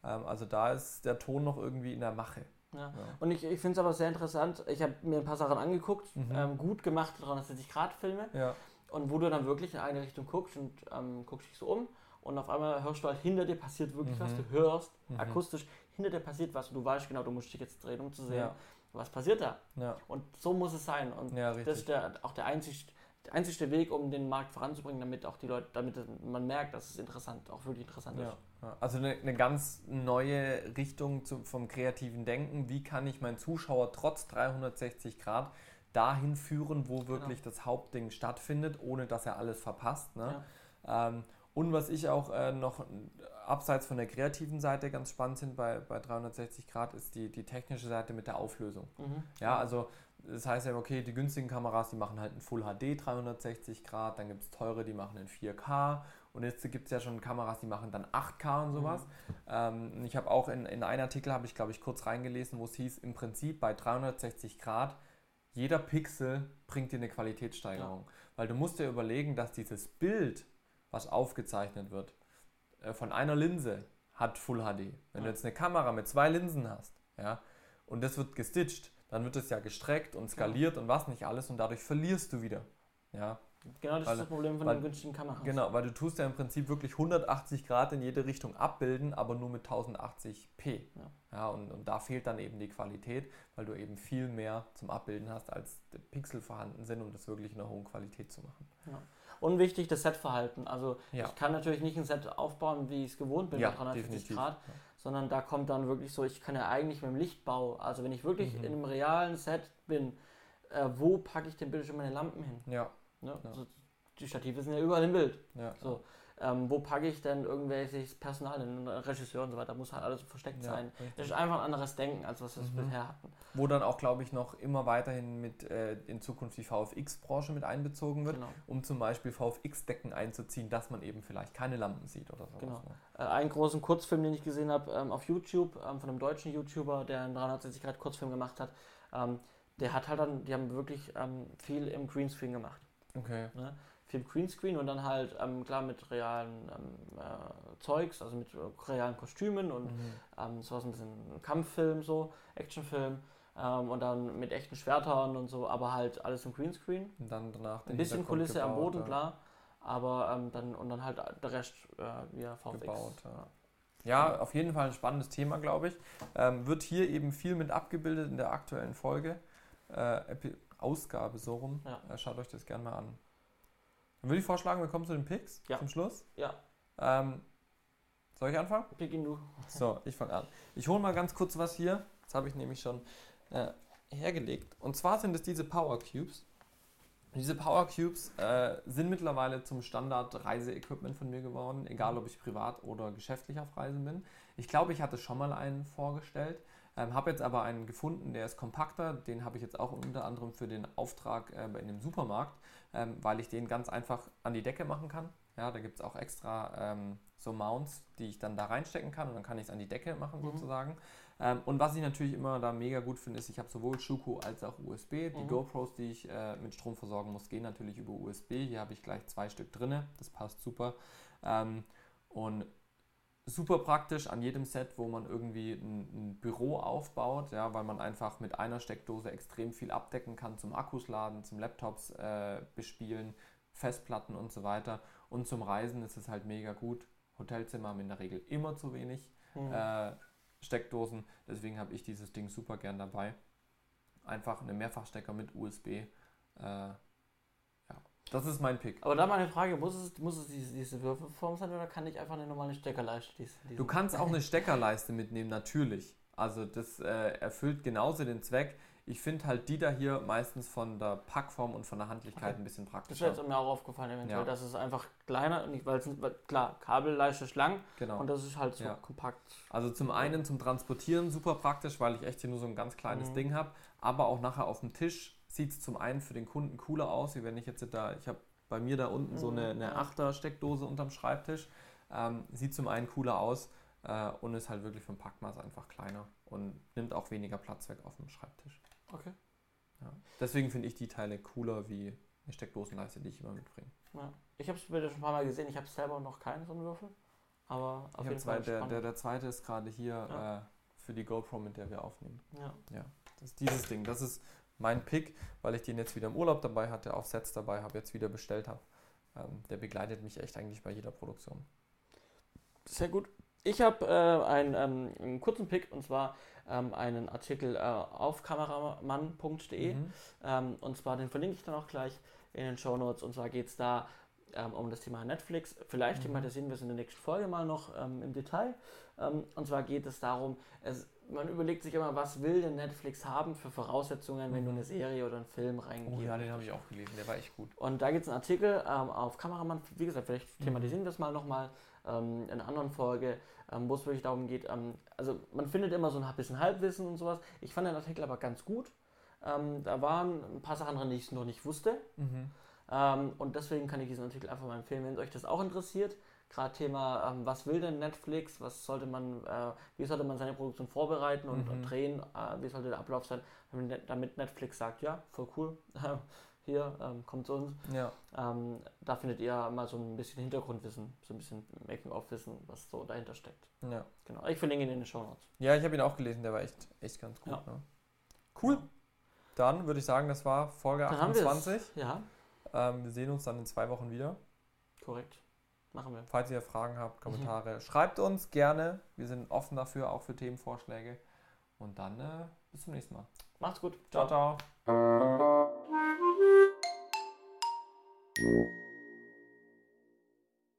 Ähm, also da ist der Ton noch irgendwie in der Mache. Ja. Ja. Und ich, ich finde es aber sehr interessant. Ich habe mir ein paar Sachen angeguckt, Mhm. ähm, gut gemachte 360-Grad-Filme. Ja, Und wo du dann wirklich in eine Richtung guckst und ähm, guckst dich so um und auf einmal hörst du halt, hinter dir passiert wirklich was. Mhm. Du hörst Mhm. akustisch, hinter dir passiert was und du weißt genau, du musst dich jetzt drehen, um zu sehen, Ja. was passiert da. Und so muss es sein. Und das ist der, auch der einzig, der einzigste Weg, um den Markt voranzubringen, damit auch die Leute, damit man merkt, dass es interessant, auch wirklich interessant Ja, ist. ja. Also eine, eine ganz neue Richtung zu, vom kreativen Denken. Wie kann ich meinen Zuschauer trotz 360 Grad dahin führen, wo wirklich das Hauptding stattfindet, ohne dass er alles verpasst. Ne? Ähm, und was ich auch äh, noch abseits von der kreativen Seite ganz spannend finde bei, bei 360 Grad, ist die, die technische Seite mit der Auflösung. Mhm. Ja, also das heißt ja, okay, die günstigen Kameras, die machen halt ein Full HD 360 Grad, dann gibt es teure, die machen in 4K und jetzt gibt es ja schon Kameras, die machen dann 8K und sowas. Ähm, ich habe auch in, in einen Artikel, habe ich glaube ich kurz reingelesen, wo es hieß, im Prinzip bei 360 Grad, jeder Pixel bringt dir eine Qualitätssteigerung. Weil du musst dir überlegen, dass dieses Bild, was aufgezeichnet wird, äh, von einer Linse hat Full HD. Wenn Ja. du jetzt eine Kamera mit zwei Linsen hast, ja, und das wird gestitcht, dann wird es ja gestreckt und skaliert und was nicht alles und dadurch verlierst du wieder. Ja, Genau, das Weil- ist das Problem von weil- den günstigen Kameras. genau, weil du tust ja im Prinzip wirklich 180 Grad in jede Richtung abbilden, aber nur mit 1080p. Ja. Ja, und, und da fehlt dann eben die Qualität, weil du eben viel mehr zum Abbilden hast, als Pixel vorhanden sind, um das wirklich in einer hohen Qualität zu machen. Und wichtig, das Setverhalten. Also Ja. ich kann natürlich nicht ein Set aufbauen, wie ich es gewohnt bin Ja, bei 360 definitiv. Grad, sondern da kommt dann wirklich so, ich kann ja eigentlich mit dem Lichtbau, also wenn ich wirklich Mhm. in einem realen Set bin, äh, wo packe ich denn bitte schon meine Lampen hin? Ja, Ne? Ja. So, die Stative sind ja überall im Bild. ja. So, ähm, wo packe ich denn irgendwelches Personal, einen Regisseur und so weiter, muss halt alles versteckt Ja, sein. richtig. Das ist einfach ein anderes Denken, als was wir Mhm. bisher hatten. Wo dann auch, glaube ich, noch immer weiterhin mit äh, in Zukunft die VFX-Branche mit einbezogen wird, Genau. um zum Beispiel VFX-Decken einzuziehen, dass man eben vielleicht keine Lampen sieht oder so. Genau. Äh, einen großen Kurzfilm, den ich gesehen habe ähm, auf YouTube, ähm, von einem deutschen YouTuber, der einen 360 Grad Kurzfilm gemacht hat, ähm, der hat halt dann, die haben wirklich ähm, viel im Greenscreen gemacht. Okay. Ne? Viel Greenscreen und dann halt, ähm, klar, mit realen ähm, äh, Zeugs, also mit äh, realen Kostümen und Mhm. ähm, sowas ein bisschen Kampffilm, so, Actionfilm ähm, und dann mit echten Schwertern und so, aber halt alles im Greenscreen. Und dann danach den Ein bisschen Kulisse am gebaut, Boden, ja. klar, aber ähm, dann und dann halt der Rest äh, via VFX. Gebaut, ja. Ja, auf jeden Fall ein spannendes Thema, glaube ich. Ähm, wird hier eben viel mit abgebildet in der aktuellen Folge. Äh, Ausgabe so rum. Ja. Äh, schaut euch das gerne mal an. Dann würde ich vorschlagen, wir kommen zu den Picks Ja. zum Schluss. Ja, Ähm, soll ich anfangen? beginn du. So, ich fange an. Ich hole mal ganz kurz was hier. Das habe ich nämlich schon äh, hergelegt. Und zwar sind es diese Power Cubes. Diese Power Cubes äh, sind mittlerweile zum Standard-Reiseequipment von mir geworden, egal ob ich privat oder geschäftlich auf Reisen bin. Ich glaube, ich hatte schon mal einen vorgestellt, ähm, habe jetzt aber einen gefunden, der ist kompakter. Den habe ich jetzt auch unter anderem für den Auftrag äh, in dem Supermarkt, ähm, weil ich den ganz einfach an die Decke machen kann. Ja, da gibt es auch extra ähm, so Mounts, die ich dann da reinstecken kann und dann kann ich es an die Decke machen Mhm. sozusagen. Ähm, und was ich natürlich immer da mega gut finde, ist, ich habe sowohl Schuko als auch USB. Die Mhm. GoPros, die ich äh, mit Strom versorgen muss, gehen natürlich über USB. Hier habe ich gleich zwei Stück drin. Das passt super. Ähm, und super praktisch an jedem Set, wo man irgendwie ein, ein Büro aufbaut, ja, weil man einfach mit einer Steckdose extrem viel abdecken kann zum Akkus laden, zum Laptops äh, bespielen, Festplatten und so weiter. Und zum Reisen ist es halt mega gut. Hotelzimmer haben in der Regel immer zu wenig Mhm. äh, Steckdosen. Deswegen habe ich dieses Ding super gern dabei. Einfach eine Mehrfachstecker mit USB. Äh, Das ist mein Pick. Aber da meine Frage, muss es, muss es diese, diese Würfelform sein oder kann ich einfach eine normale Steckerleiste? Diese Du kannst auch eine Steckerleiste mitnehmen, natürlich. Also das äh, erfüllt genauso den Zweck. Ich finde halt die da hier meistens von der Packform und von der Handlichkeit Okay. ein bisschen Das praktischer. wäre jetzt mir auch aufgefallen, eventuell, Ja. dass es einfach kleiner, weil, klar, Kabelleiste ist lang Genau. und das ist halt so Ja. kompakt. Also zum einen zum Transportieren super praktisch, weil ich echt hier nur so ein ganz kleines Mhm. Ding habe. Aber auch nachher auf dem Tisch sieht es zum einen für den Kunden cooler aus, wie wenn ich jetzt da, ich habe bei mir da unten so eine, Mhm. eine 8er Steckdose unterm Schreibtisch. Ähm, sieht zum einen cooler aus äh, und ist halt wirklich vom Packmaß einfach kleiner und nimmt auch weniger Platz weg auf dem Schreibtisch. Okay. Ja. Deswegen finde ich die Teile cooler wie eine Steckdosenleiste, die ich immer mitbringe. Ja. Ich habe es schon ein paar Mal gesehen, ich habe selber noch keinen so einen Würfel. Aber auf Ich jeden zwei, Fall der, der, der zweite ist gerade hier Ja. äh, für die GoPro, mit der wir aufnehmen. ja. Das ist dieses Ding. Das ist mein Pick, weil ich den jetzt wieder im Urlaub dabei hatte, auf Sets dabei habe, jetzt wieder bestellt habe. Ähm, der begleitet mich echt eigentlich bei jeder Produktion. Sehr gut. Ich habe äh, einen, ähm, einen kurzen Pick und zwar ähm, einen Artikel äh, auf kameramann.de. Mhm. Ähm, und zwar den verlinke ich dann auch gleich in den Show Notes. Und zwar geht es da ähm, um das Thema Netflix. Vielleicht Mhm. thematisieren wir es in der nächsten Folge mal noch ähm, im Detail. Ähm, und zwar geht es darum, es, man überlegt sich immer, was will denn Netflix haben für Voraussetzungen, wenn du eine Serie oder einen Film reingibst. Oh ja, den habe ich auch gelesen. Der war echt gut. Und da gibt es einen Artikel ähm, auf Kameramann, wie gesagt, vielleicht thematisieren wir es mal nochmal ähm, in einer anderen Folge, ähm, wo es wirklich darum geht, ähm, also man findet immer so ein bisschen Halbwissen und sowas. Ich fand den Artikel aber ganz gut. Ähm, da waren ein paar Sachen drin, die ich noch nicht wusste. Mhm. Ähm, und deswegen kann ich diesen Artikel einfach mal empfehlen, wenn euch das auch interessiert. Gerade Thema, ähm, was will denn Netflix, was sollte man, äh, wie sollte man seine Produktion vorbereiten und, Mhm. und drehen, äh, wie sollte der Ablauf sein, damit Net- damit Netflix sagt, ja, voll cool, hier, ähm, kommt zu uns. Ja. Ähm, da findet ihr mal so ein bisschen Hintergrundwissen, so ein bisschen Making-of-Wissen, was so dahinter steckt. Ja. Genau. Ich verlinke ihn in den Show Notes. ja, ich habe ihn auch gelesen. Der war echt, echt ganz gut. Ja. Ne? Cool. Dann würde ich sagen, das war Folge Dann haben wir 28. Ja, Ähm, wir sehen uns dann in zwei Wochen wieder. korrekt. Machen wir. Falls ihr Fragen Mhm. habt, Kommentare, schreibt uns gerne. Wir sind offen dafür, auch für Themenvorschläge. Und dann äh, bis zum nächsten Mal. Macht's gut. ciao. ciao. You.